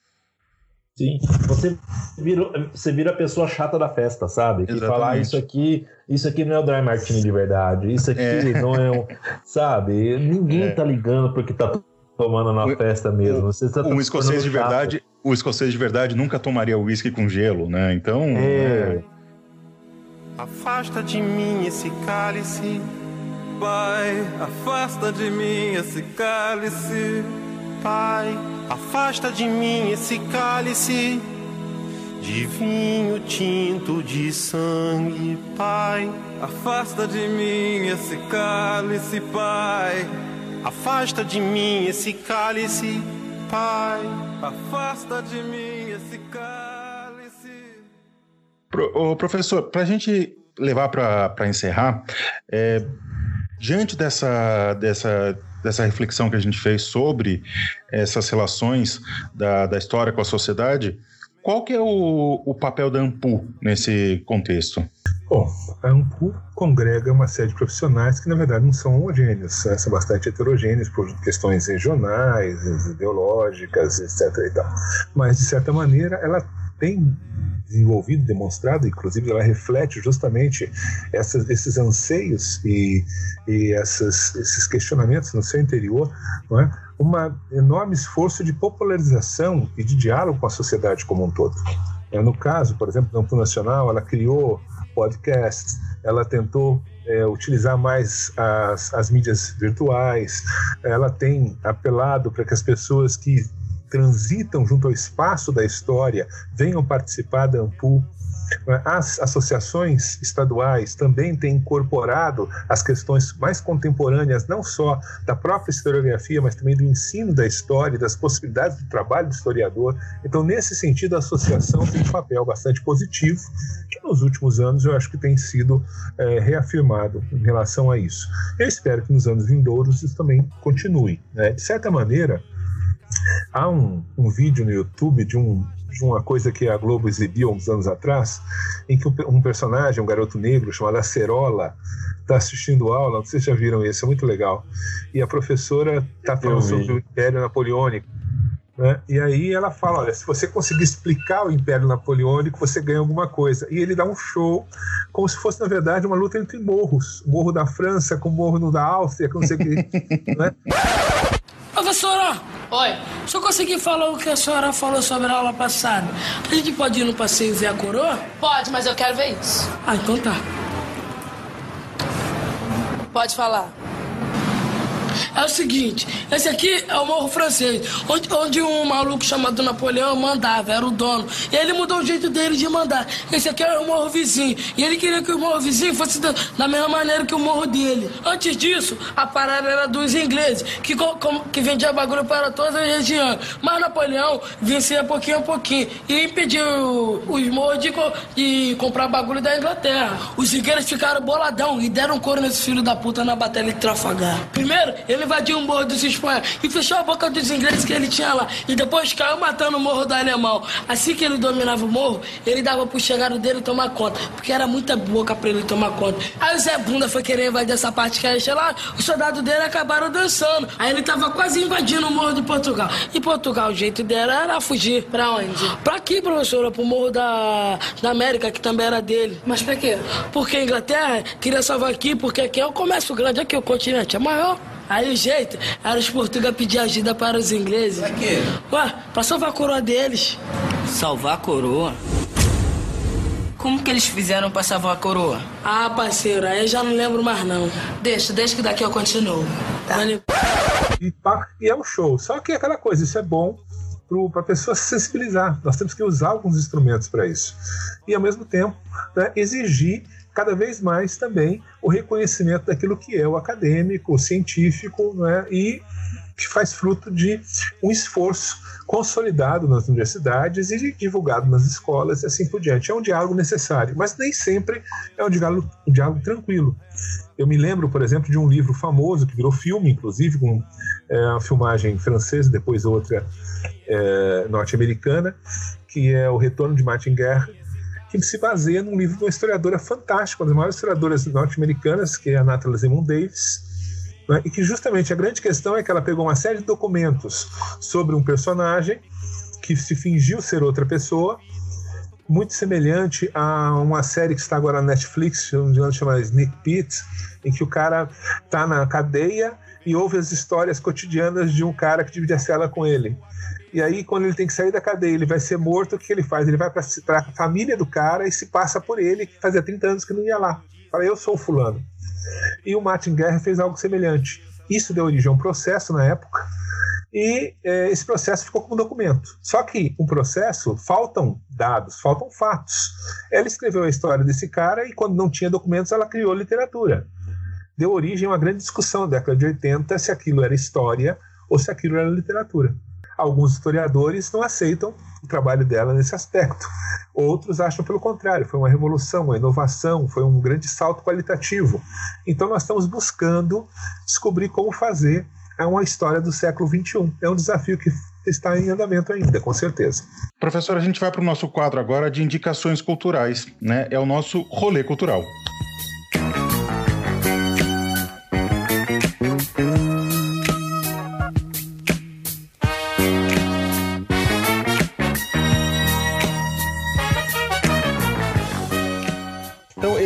Sim, você vira, você vira a pessoa chata da festa, sabe? Que falar ah, isso aqui, isso aqui não é o Dry Martini de verdade, isso aqui é. não é um. Sabe? Ninguém é. tá ligando porque tá tomando na o, festa mesmo. Você tá o escocês de verdade, o escocês de verdade nunca tomaria uísque com gelo, né? Então. É. é... Afasta de mim esse cálice, Pai, afasta de mim esse cálice, Pai Afasta de mim esse cálice de vinho tinto de sangue, Pai. Afasta de mim esse cálice, Pai. Afasta de mim esse cálice, Pai. Afasta de mim esse cálice. Pro, ô, professor, para a gente levar para encerrar, é, diante dessa, dessa dessa reflexão que a gente fez sobre essas relações da, da história com a sociedade, qual que é o, o papel da AMPU nesse contexto? Bom, a AMPU congrega uma série de profissionais que, na verdade, não são homogêneos, são bastante heterogêneos por questões regionais, ideológicas, etc. E tal. Mas, de certa maneira, ela tem desenvolvido, demonstrado, inclusive ela reflete justamente essas, esses anseios e, e essas, esses questionamentos no seu interior, não é? um enorme esforço de popularização e de diálogo com a sociedade como um todo. É, no caso, por exemplo, da Ampu Nacional, ela criou podcasts, ela tentou é, utilizar mais as, as mídias virtuais, ela tem apelado para que as pessoas que transitam junto ao espaço da história venham participar da AMPU. As associações estaduais também têm incorporado as questões mais contemporâneas, não só da própria historiografia, mas também do ensino da história, das possibilidades do trabalho do historiador. Então, nesse sentido, a associação tem um papel bastante positivo, que nos últimos anos eu acho que tem sido é, reafirmado em relação a isso. Eu espero que nos anos vindouros isso também continue. Né? De certa maneira, Há um, um vídeo no YouTube de, um, de uma coisa que a Globo exibiu uns anos atrás, em que um personagem, um garoto negro chamado Acerola, está assistindo aula, não sei se já viram isso, é muito legal. E a professora está falando sobre o Império Napoleônico. Né? E aí ela fala: olha, se você conseguir explicar o Império Napoleônico, você ganha alguma coisa. E ele dá um show, como se fosse, na verdade, uma luta entre morros: o morro da França com o morro da Áustria, com não sei o que. (laughs) né? Professora! Oi. Se eu conseguir falar o que a senhora falou sobre a aula passada, a gente pode ir no passeio ver a coroa? Pode, mas eu quero ver isso. Ah, então tá. Pode falar. É o seguinte, esse aqui é o Morro Francês, onde, onde um maluco chamado Napoleão mandava, era o dono. E ele mudou o jeito dele de mandar. Esse aqui é o Morro Vizinho. E ele queria que o Morro Vizinho fosse da, da mesma maneira que o Morro dele. Antes disso, a parada era dos ingleses, que, com, que vendia bagulho para todas as regiões. Mas Napoleão vencia pouquinho a pouquinho e impediu os morros de, de comprar bagulho da Inglaterra. Os ingleses ficaram boladão e deram couro nesse filho da puta na batalha de Trafalgar. Primeiro, ele invadiu o morro dos espanhóis e fechou a boca dos ingleses que ele tinha lá. E depois caiu matando o morro do alemão. Assim que ele dominava o morro, ele dava pro chegado dele tomar conta. Porque era muita boca pra ele tomar conta. Aí o Zé Bunda foi querer invadir essa parte que era lá, os soldados dele acabaram dançando. Aí ele tava quase invadindo o morro de Portugal. E Portugal, o jeito dela era fugir. Pra onde? Pra aqui, professora, pro morro da, da América, que também era dele. Mas pra quê? Porque a Inglaterra queria salvar aqui, porque aqui é o comércio grande, aqui o continente é maior. Aí o jeito era os portugueses pedir ajuda para os ingleses. Pra quê? Ué, pra salvar a coroa deles. Salvar a coroa? Como que eles fizeram pra salvar a coroa? Ah, parceiro, aí eu já não lembro mais não. Deixa, deixa que daqui eu continuo. Tá. E, pá, e é um show. Só que é aquela coisa, isso é bom para a pessoa se sensibilizar. Nós temos que usar alguns instrumentos para isso. E, ao mesmo tempo, né, exigir cada vez mais também o reconhecimento daquilo que é o acadêmico, o científico, né, e que faz fruto de um esforço consolidado nas universidades e divulgado nas escolas e assim por diante. É um diálogo necessário, mas nem sempre é um diálogo, um diálogo tranquilo. Eu me lembro, por exemplo, de um livro famoso que virou filme, inclusive, com é, filmagem francesa, depois outra é, norte-americana, que é O Retorno de Martin Guerra, que se baseia num livro de uma historiadora fantástica, uma das maiores historiadoras norte-americanas, que é a Natalie Zemon Davis, né? e que justamente a grande questão é que ela pegou uma série de documentos sobre um personagem que se fingiu ser outra pessoa, muito semelhante a uma série que está agora na Netflix, chama Sneak Pit, em que o cara está na cadeia e ouve as histórias cotidianas de um cara que divide a cela com ele. E aí, quando ele tem que sair da cadeia, ele vai ser morto, o que ele faz? Ele vai para a família do cara e se passa por ele, que fazia 30 anos que não ia lá. Fala, eu sou o fulano. E o Martin Guerra fez algo semelhante. Isso deu origem a um processo na época, e é, esse processo ficou como documento. Só que um processo faltam dados, faltam fatos. Ela escreveu a história desse cara e quando não tinha documentos ela criou literatura. Deu origem a uma grande discussão na década de 80 se aquilo era história ou se aquilo era literatura. Alguns historiadores não aceitam o trabalho dela nesse aspecto. Outros acham pelo contrário, foi uma revolução, uma inovação, foi um grande salto qualitativo. Então nós estamos buscando descobrir como fazer uma história do século XXI. É um desafio que está em andamento ainda, com certeza. Professor, a gente vai para o nosso quadro agora de indicações culturais, né? É o nosso rolê cultural.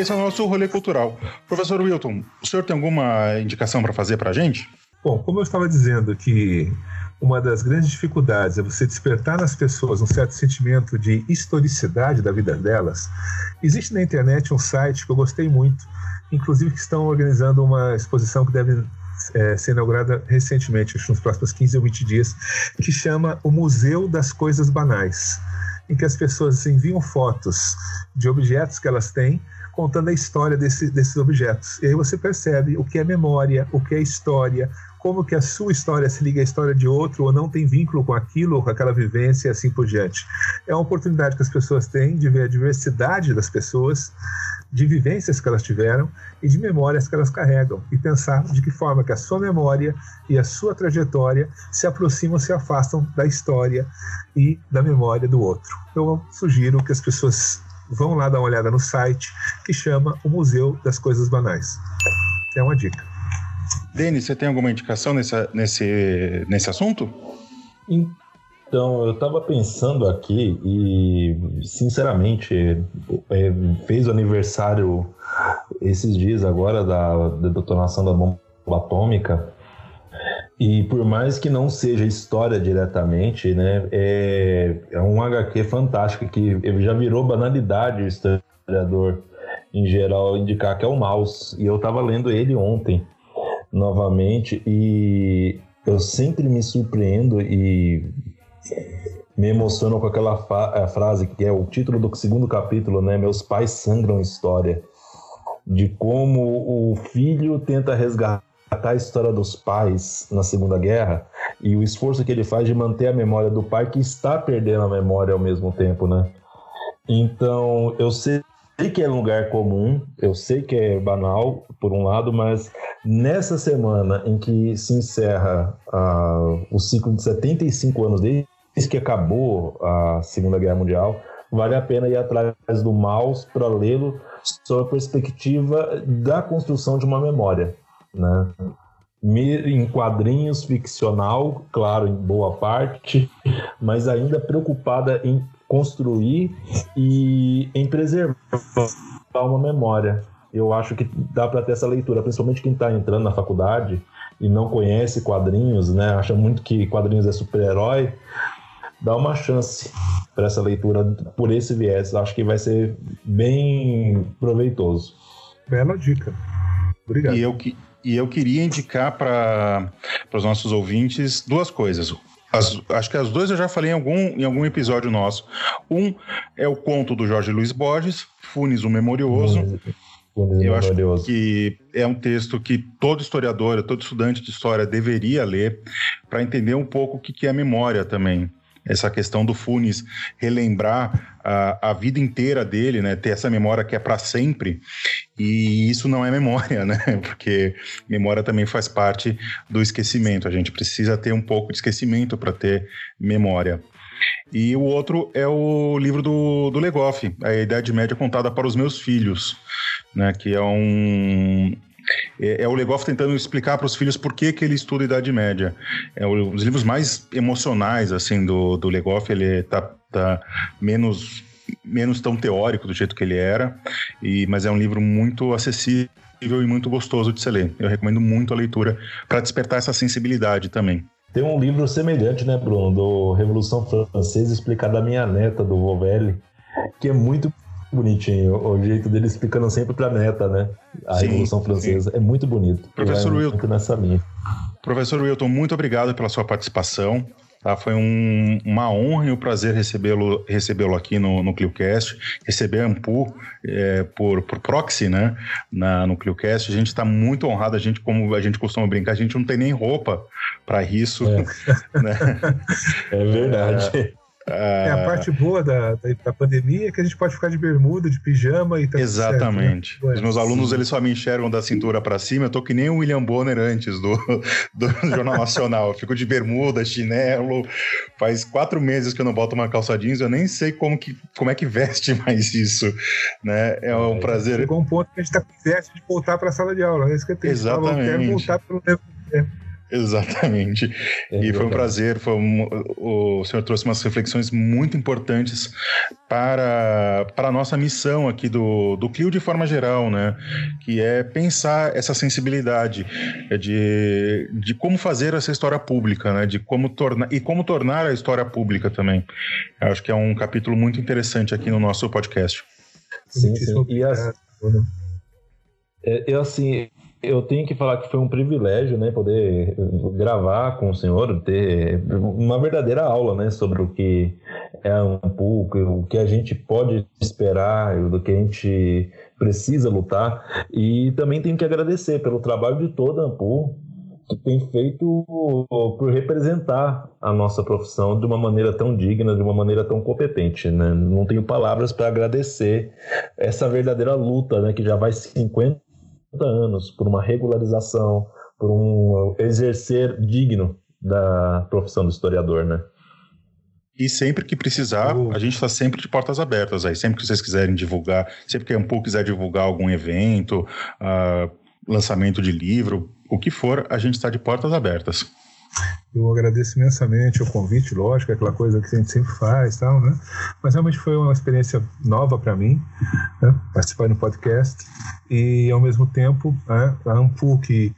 Esse é o nosso rolê cultural. Professor Wilton, o senhor tem alguma indicação para fazer para a gente? Bom, como eu estava dizendo que uma das grandes dificuldades é você despertar nas pessoas um certo sentimento de historicidade da vida delas, existe na internet um site que eu gostei muito, inclusive que estão organizando uma exposição que deve é, ser inaugurada recentemente, acho nos próximos 15 ou 20 dias, que chama o Museu das Coisas Banais, em que as pessoas enviam fotos de objetos que elas têm contando a história desse, desses objetos. E aí você percebe o que é memória, o que é história, como que a sua história se liga à história de outro ou não tem vínculo com aquilo ou com aquela vivência e assim por diante. É uma oportunidade que as pessoas têm de ver a diversidade das pessoas, de vivências que elas tiveram e de memórias que elas carregam e pensar de que forma que a sua memória e a sua trajetória se aproximam, se afastam da história e da memória do outro. Eu sugiro que as pessoas vão lá dar uma olhada no site que chama o Museu das Coisas Banais. É uma dica. Denis, você tem alguma indicação nesse, nesse, nesse assunto? Então, eu estava pensando aqui e, sinceramente, é, fez o aniversário esses dias agora da, da detonação da bomba atômica e por mais que não seja história diretamente, né, é, é um HQ fantástico que já virou banalidade o historiador em geral indicar que é o Maus. E eu estava lendo ele ontem. novamente e eu sempre me surpreendo e me emociono com aquela frase que é o título do segundo capítulo, né? Meus pais sangram história. De como o filho tenta resgatar a história dos pais na Segunda Guerra e o esforço que ele faz de manter a memória do pai que está perdendo a memória ao mesmo tempo, né? Então, eu sei que é um lugar comum, eu sei que é banal, por um lado, mas nessa semana em que se encerra uh, o ciclo de 75 anos desde que acabou a Segunda Guerra Mundial, vale a pena ir atrás do Maus para lê-lo sob a perspectiva da construção de uma memória, né? em quadrinhos ficcional, claro, em boa parte, mas ainda preocupada em construir e em preservar uma memória. Eu acho que dá para ter essa leitura, principalmente quem está entrando na faculdade e não conhece quadrinhos, né? Acha muito que quadrinhos é super-herói. Dá uma chance para essa leitura por esse viés. Acho que vai ser bem proveitoso. Bela dica. Obrigado. E eu, e eu queria indicar para os nossos ouvintes duas coisas. As, acho que as duas eu já falei em algum, em algum episódio nosso. Um é o conto do Jorge Luiz Borges, Funes o Memorioso. Funes eu acho que é um texto que todo historiador, todo estudante de história deveria ler para entender um pouco o que é memória também essa questão do Funes relembrar a, a vida inteira dele, né? Ter essa memória que é para sempre. E isso não é memória, (laughs) né? Porque memória também faz parte do esquecimento. A gente precisa ter um pouco de esquecimento para ter memória. E o outro é o livro do, do Legoff, A Idade Média Contada para os Meus Filhos, né? Que é um, é, é o Legoff tentando explicar para os filhos por que, que ele estuda Idade Média. É um dos livros mais emocionais, assim, do, do Legoff. Ele tá, tá menos menos tão teórico do jeito que ele era, e, mas é um livro muito acessível e muito gostoso de se ler. Eu recomendo muito a leitura para despertar essa sensibilidade também. Tem um livro semelhante, né, Bruno, do Revolução Francesa, explicado à minha neta, do Vovelli, que é muito bonitinho o jeito dele explicando sempre pra neta, né? A sim, Revolução Francesa. Sim. É muito bonito. Professor Wilton. Muito nessa linha. Professor Wilton, muito obrigado pela sua participação. Tá? Foi um, uma honra e um prazer recebê-lo recebê aqui no, no ClioCast, receber a Ampu é, por, por proxy, né? Na, no ClioCast. A gente está muito honrado, a gente, como a gente costuma brincar, a gente não tem nem roupa para isso. É, (laughs) né? é verdade. É, a parte boa da, da, da, pandemia é que a gente pode ficar de bermuda, de pijama e tá Exatamente. Certo, né? Os meus alunos eles só me enxergam da cintura para cima. Eu tô que nem o William Bonner antes do, do (laughs) Jornal Nacional. Eu fico de bermuda, chinelo. Faz quatro meses que eu não boto uma calça jeans. Eu nem sei como, que, como é que veste mais isso. Né? É um é, prazer. Chegou um ponto que a gente tá com de voltar para a sala de aula. É isso que eu tenho. Exatamente. Eu quero voltar pelo tempo. Exatamente. É, e foi um prazer. Foi um, o senhor trouxe umas reflexões muito importantes para, para a nossa missão aqui do, do Clio de forma geral, né? Que é pensar essa sensibilidade de, de como fazer essa história pública, né? De como tornar e como tornar a história pública também. Eu acho que é um capítulo muito interessante aqui no nosso podcast. Sim, sim. E as, é, eu assim, eu tenho que falar que foi um privilégio, né, poder gravar com o senhor, ter uma verdadeira aula, né, sobre o que é um pouco, o que a gente pode esperar, do que a gente precisa lutar. E também tenho que agradecer pelo trabalho de toda a Ampul, que tem feito por representar a nossa profissão de uma maneira tão digna, de uma maneira tão competente. Né? Não tenho palavras para agradecer essa verdadeira luta, né, que já vai 50 anos por uma regularização, por um uh, digno da profissão do historiador, né? E sempre que precisar, uh. a gente está sempre de portas abertas aí. Sempre que vocês quiserem divulgar, sempre que a Ampul quiser divulgar algum evento, uh, lançamento de livro, o que for, a gente está de portas abertas. Eu agradeço imensamente o convite, lógico, é aquela coisa que a gente sempre faz, tal, né? Mas realmente foi uma experiência nova para mim, né? participar no podcast e ao mesmo tempo né, a Ampu que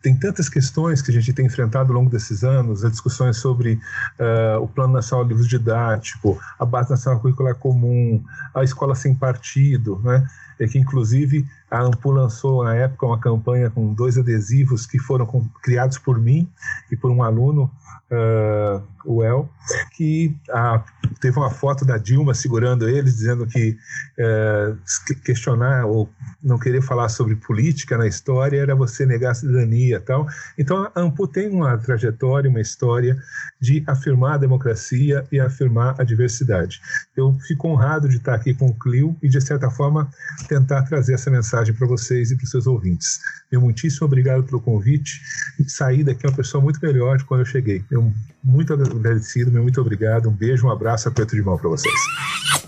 tem tantas questões que a gente tem enfrentado ao longo desses anos, as discussões sobre uh, o Plano Nacional de Livros Didático, a Base Nacional Curricular Comum, a Escola Sem Partido, né? É que inclusive a Ampu lançou na época uma campanha com dois adesivos que foram criados por mim e por um aluno uh, o El, que a, teve uma foto da Dilma segurando eles, dizendo que uh, questionar ou não querer falar sobre política na história era você negar a cidadania tal. Então, a AMPU tem uma trajetória, uma história de afirmar a democracia e afirmar a diversidade. Eu fico honrado de estar aqui com o Clio e, de certa forma, tentar trazer essa mensagem para vocês e para os seus ouvintes. Meu muitíssimo obrigado pelo convite saí daqui uma pessoa muito melhor de quando eu cheguei. Eu muito agradecido, meu muito obrigado. Um beijo, um abraço, aperto de mão para vocês.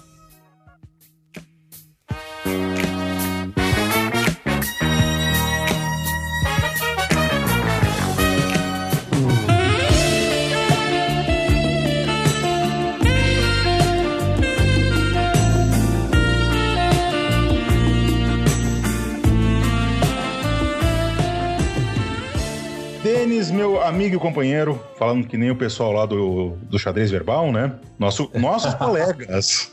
Amigo e companheiro, falando que nem o pessoal lá do, do xadrez verbal, né? Nosso, nossos (laughs) colegas.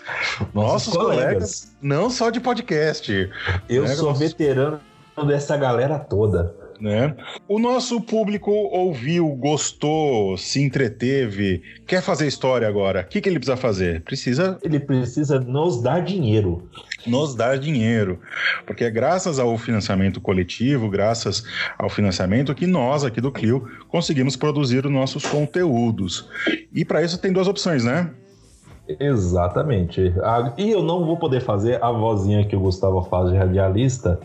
nossos colegas. colegas. não só de podcast. Eu né? sou veterano dessa galera toda. Né? O nosso público ouviu, gostou, se entreteve, quer fazer história agora. O que, que ele precisa fazer? Precisa. Ele precisa nos dar dinheiro nos dar dinheiro, porque é graças ao financiamento coletivo, graças ao financiamento que nós aqui do Clio conseguimos produzir os nossos conteúdos. E para isso tem duas opções, né? Exatamente. E eu não vou poder fazer a vozinha que o Gustavo faz de radialista.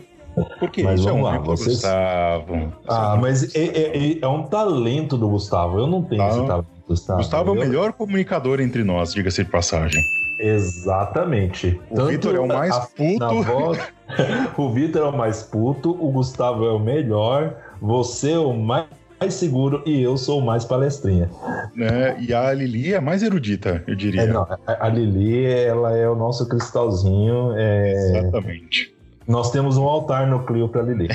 Porque mas isso vamos é um lá, vocês... Gustavo. Ah, mas é, é, é, um talento do Gustavo. Eu não tenho ah, esse talento, Gustavo. Gustavo é o melhor comunicador entre nós, diga-se de passagem. Exatamente. O Vitor é o mais puto. (laughs) O Vitor é o mais puto, o Gustavo é o melhor, você é o mais seguro e eu sou o mais palestrinha. É, e a Lili é mais erudita, eu diria. É, não, a Lili, ela é o nosso cristalzinho. É... Exatamente. Nós temos um altar no Clio para Lili.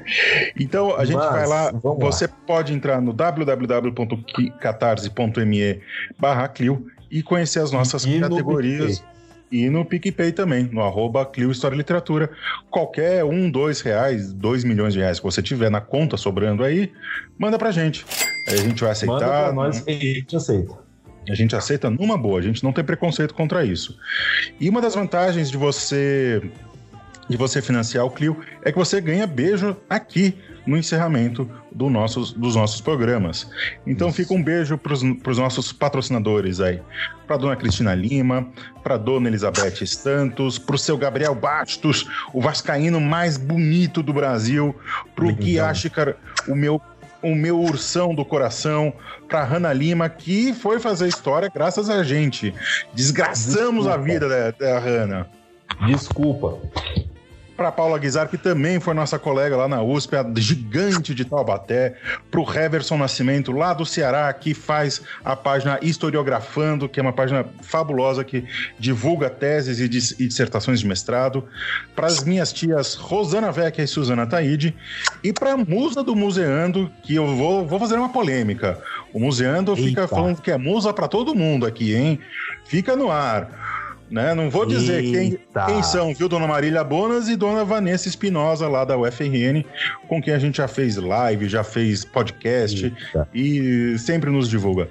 (laughs) então a gente Mas, vai lá. Você lá. pode entrar no www.catarse.me barra Clio e conhecer as nossas e categorias. E no PicPay também, no arroba Clio História Literatura. Qualquer um, dois reais, dois milhões de reais que você tiver na conta sobrando aí, manda pra gente. Aí a gente vai aceitar. Manda pra nós e a gente aceita. A gente aceita numa boa, a gente não tem preconceito contra isso. E uma das vantagens de você de você financiar o Clio é que você ganha beijo aqui no encerramento do nossos, dos nossos programas. Então Isso. fica um beijo para os nossos patrocinadores aí. Para dona Cristina Lima, para dona Elizabeth (laughs) Santos, para o seu Gabriel Bastos, o vascaíno mais bonito do Brasil, para o Kiashikar, o meu o meu ursão do coração, para Hanna Lima, que foi fazer história graças a gente. Desgraçamos Desculpa. a vida da, da Hanna. Desculpa para Paula Guizar, que também foi nossa colega lá na USP, a gigante de Taubaté, para o Heverson Nascimento, lá do Ceará, que faz a página Historiografando, que é uma página fabulosa que divulga teses e, dissertações de mestrado, para as minhas tias Rosana Vecchia e Suzana Taide, e para a musa do Museando, que eu vou, vou fazer uma polêmica. O Museando Eita. fica falando que é musa para todo mundo aqui, hein? Fica no ar né? Não vou dizer quem, quem, são, viu? Dona Marília Bonas e Dona Vanessa Espinosa, lá da UFRN, com quem a gente já fez live, já fez podcast Eita. e sempre nos divulga.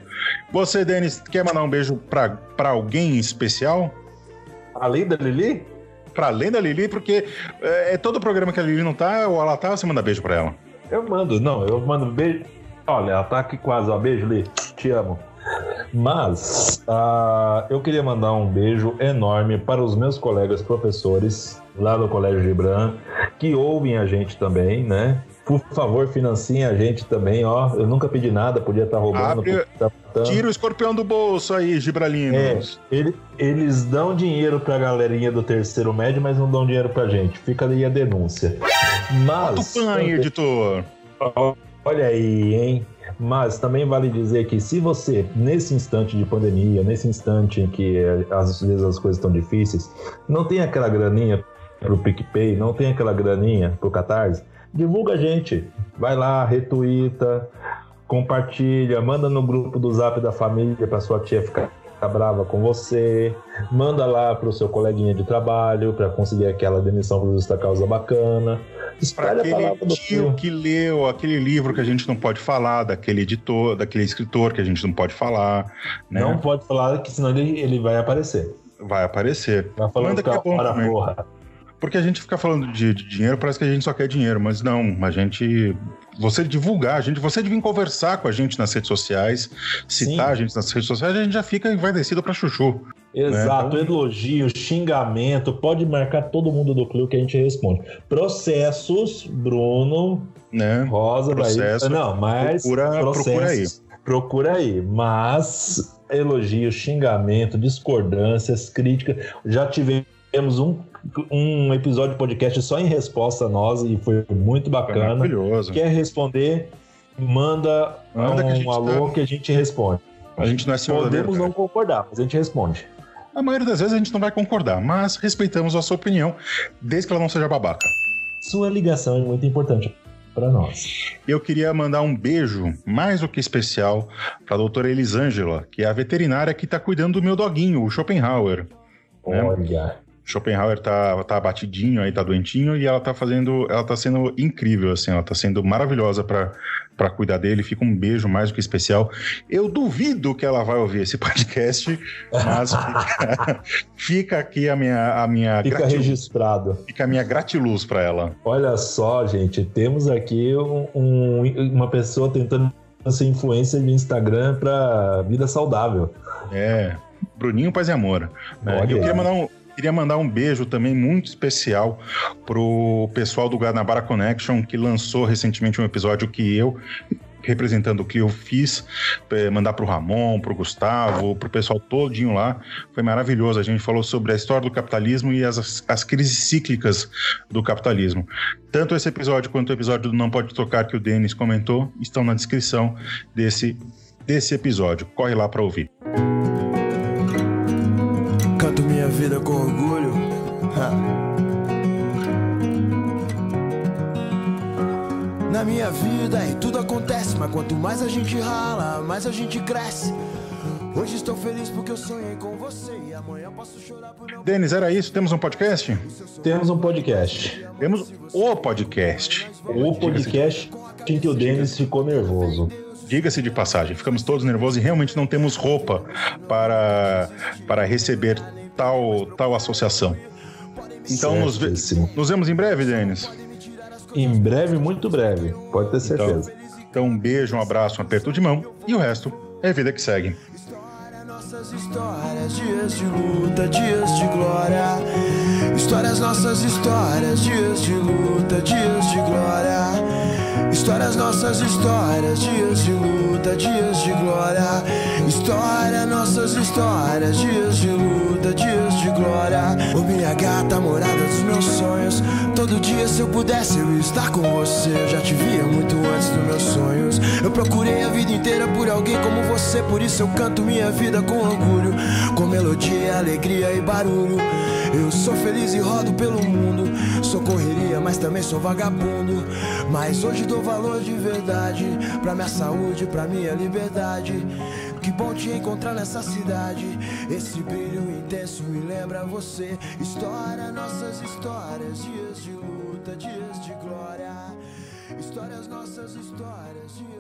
Você, Denis, quer mandar um beijo para alguém especial? Além da Lili? Para além da Lili, porque é, é, todo programa que a Lili não tá, ou ela tá, você manda beijo para ela. Eu mando, não, eu mando beijo. Olha, ela tá aqui quase, ó. Beijo, Li. Te amo. Mas uh, eu queria mandar um beijo enorme para os meus colegas professores lá do Colégio Gibran, que ouvem a gente também, né? Por favor, financiem a gente também, ó. Eu nunca pedi nada, podia estar tá roubando. Abre, tá tira o escorpião do bolso aí, Gibralinos. É, ele, eles dão dinheiro pra galerinha do terceiro médio, mas não dão dinheiro pra gente. Fica aí a denúncia. Mas. Bota o editor. Olha aí, hein? Mas também vale dizer que se você, nesse instante de pandemia, nesse instante em que eh, às vezes as coisas estão difíceis, não tem aquela graninha pro PicPay, não tem aquela graninha pro Catarse, divulga a gente. Vai lá, retuita, compartilha, manda no grupo do Zap da família para sua tia ficar brava com você. Manda lá pro seu coleguinha de trabalho para conseguir aquela demissão por justa causa bacana. Espalha a palavra do tio que leu aquele livro que a gente não pode falar, daquele editor, daquele escritor que a gente não pode falar. Né? Não pode falar, que senão ele, ele vai aparecer. Vai aparecer. Vai falando Manda que é bom também. Porra. Porque a gente fica falando de, de, dinheiro, parece que a gente só quer dinheiro, mas não, a gente. Você divulgar, a gente, você vir conversar com a gente nas redes sociais, citar Sim. a gente nas redes sociais, a gente já fica envaidecido para chuchu. Né? Exato, né? elogio, xingamento, pode marcar todo mundo do Clio que a gente responde. Processos, Bruno, né? Rosa, Processo, daí. Não, mas procura, procura aí. Procura aí, mas elogio, xingamento, discordâncias, críticas. Já tivemos um um episódio de podcast só em resposta a nós e foi muito bacana. Maravilhoso. Quer responder? Manda, manda um que alô tá... que a gente responde. A gente não é Podemos não concordar, mas a gente responde. A maioria das vezes a gente não vai concordar, mas respeitamos a sua opinião, desde que ela não seja babaca. Sua ligação é muito importante para nós. Eu queria mandar um beijo mais do que especial para a doutora Elisângela, que é a veterinária que está cuidando do meu doguinho, o Schopenhauer. Olha. Né? Schopenhauer tá, tá batidinho aí, tá doentinho, e ela tá fazendo, ela tá sendo incrível, assim, ela tá sendo maravilhosa para cuidar dele. Fica um beijo mais do que especial. Eu duvido que ela vai ouvir esse podcast, mas fica, (laughs) fica aqui a minha a minha fica gratiluz, registrado. Fica a minha gratiluz para ela. Olha só, gente, temos aqui um, um, uma pessoa tentando ser influência no Instagram para vida saudável. É, Bruninho Paz e Amor. Né? Eu queria mandar um Queria mandar um beijo também muito especial pro pessoal do Guanabara Connection, que lançou recentemente um episódio que eu representando o que eu fiz, é, mandar para o Ramon, para o Gustavo, para o pessoal todinho lá. Foi maravilhoso. A gente falou sobre a história do capitalismo e as, as crises cíclicas do capitalismo. Tanto esse episódio quanto o episódio do Não Pode Tocar que o Denis comentou estão na descrição desse, desse episódio. Corre lá para ouvir vida com orgulho. Na minha vida e tudo acontece, mas quanto mais a gente rala, mais a gente cresce. Hoje estou feliz porque eu sonhei com você e amanhã posso chorar por não. Denis, era isso? Temos um podcast? Temos um podcast. Temos o podcast. O podcast em que o Denis ficou nervoso diga-se de passagem, ficamos todos nervosos e realmente não temos roupa para, para receber tal, tal associação. Então nos, nos, vemos em breve, Denis. Em breve, muito breve, pode ter então, certeza. Então, então um beijo, um abraço, um aperto de mão e o resto é vida que segue. Nossas histórias, dias de luta, dias de glória. Histórias, nossas histórias, dias de luta, dias de glória. Histórias, nossas histórias, dias de luta, dias de glória. História, nossas histórias, dias de luta, dias de glória. Ô minha gata, morada dos meus sonhos. Todo dia, se eu pudesse, eu estar com você. Eu já te via muito antes dos meus sonhos. Eu procurei a vida inteira por alguém como você. Por isso eu canto minha vida com orgulho, com melodia, alegria e barulho. Eu sou feliz e rodo pelo mundo. Sou correria, mas também sou vagabundo. Mas hoje dou valor de verdade pra minha saúde, pra minha liberdade. Que bom te encontrar nessa cidade. Esse brilho intenso me lembra você. História, nossas histórias, dias de luta, dias de glória. Histórias, nossas histórias, dias.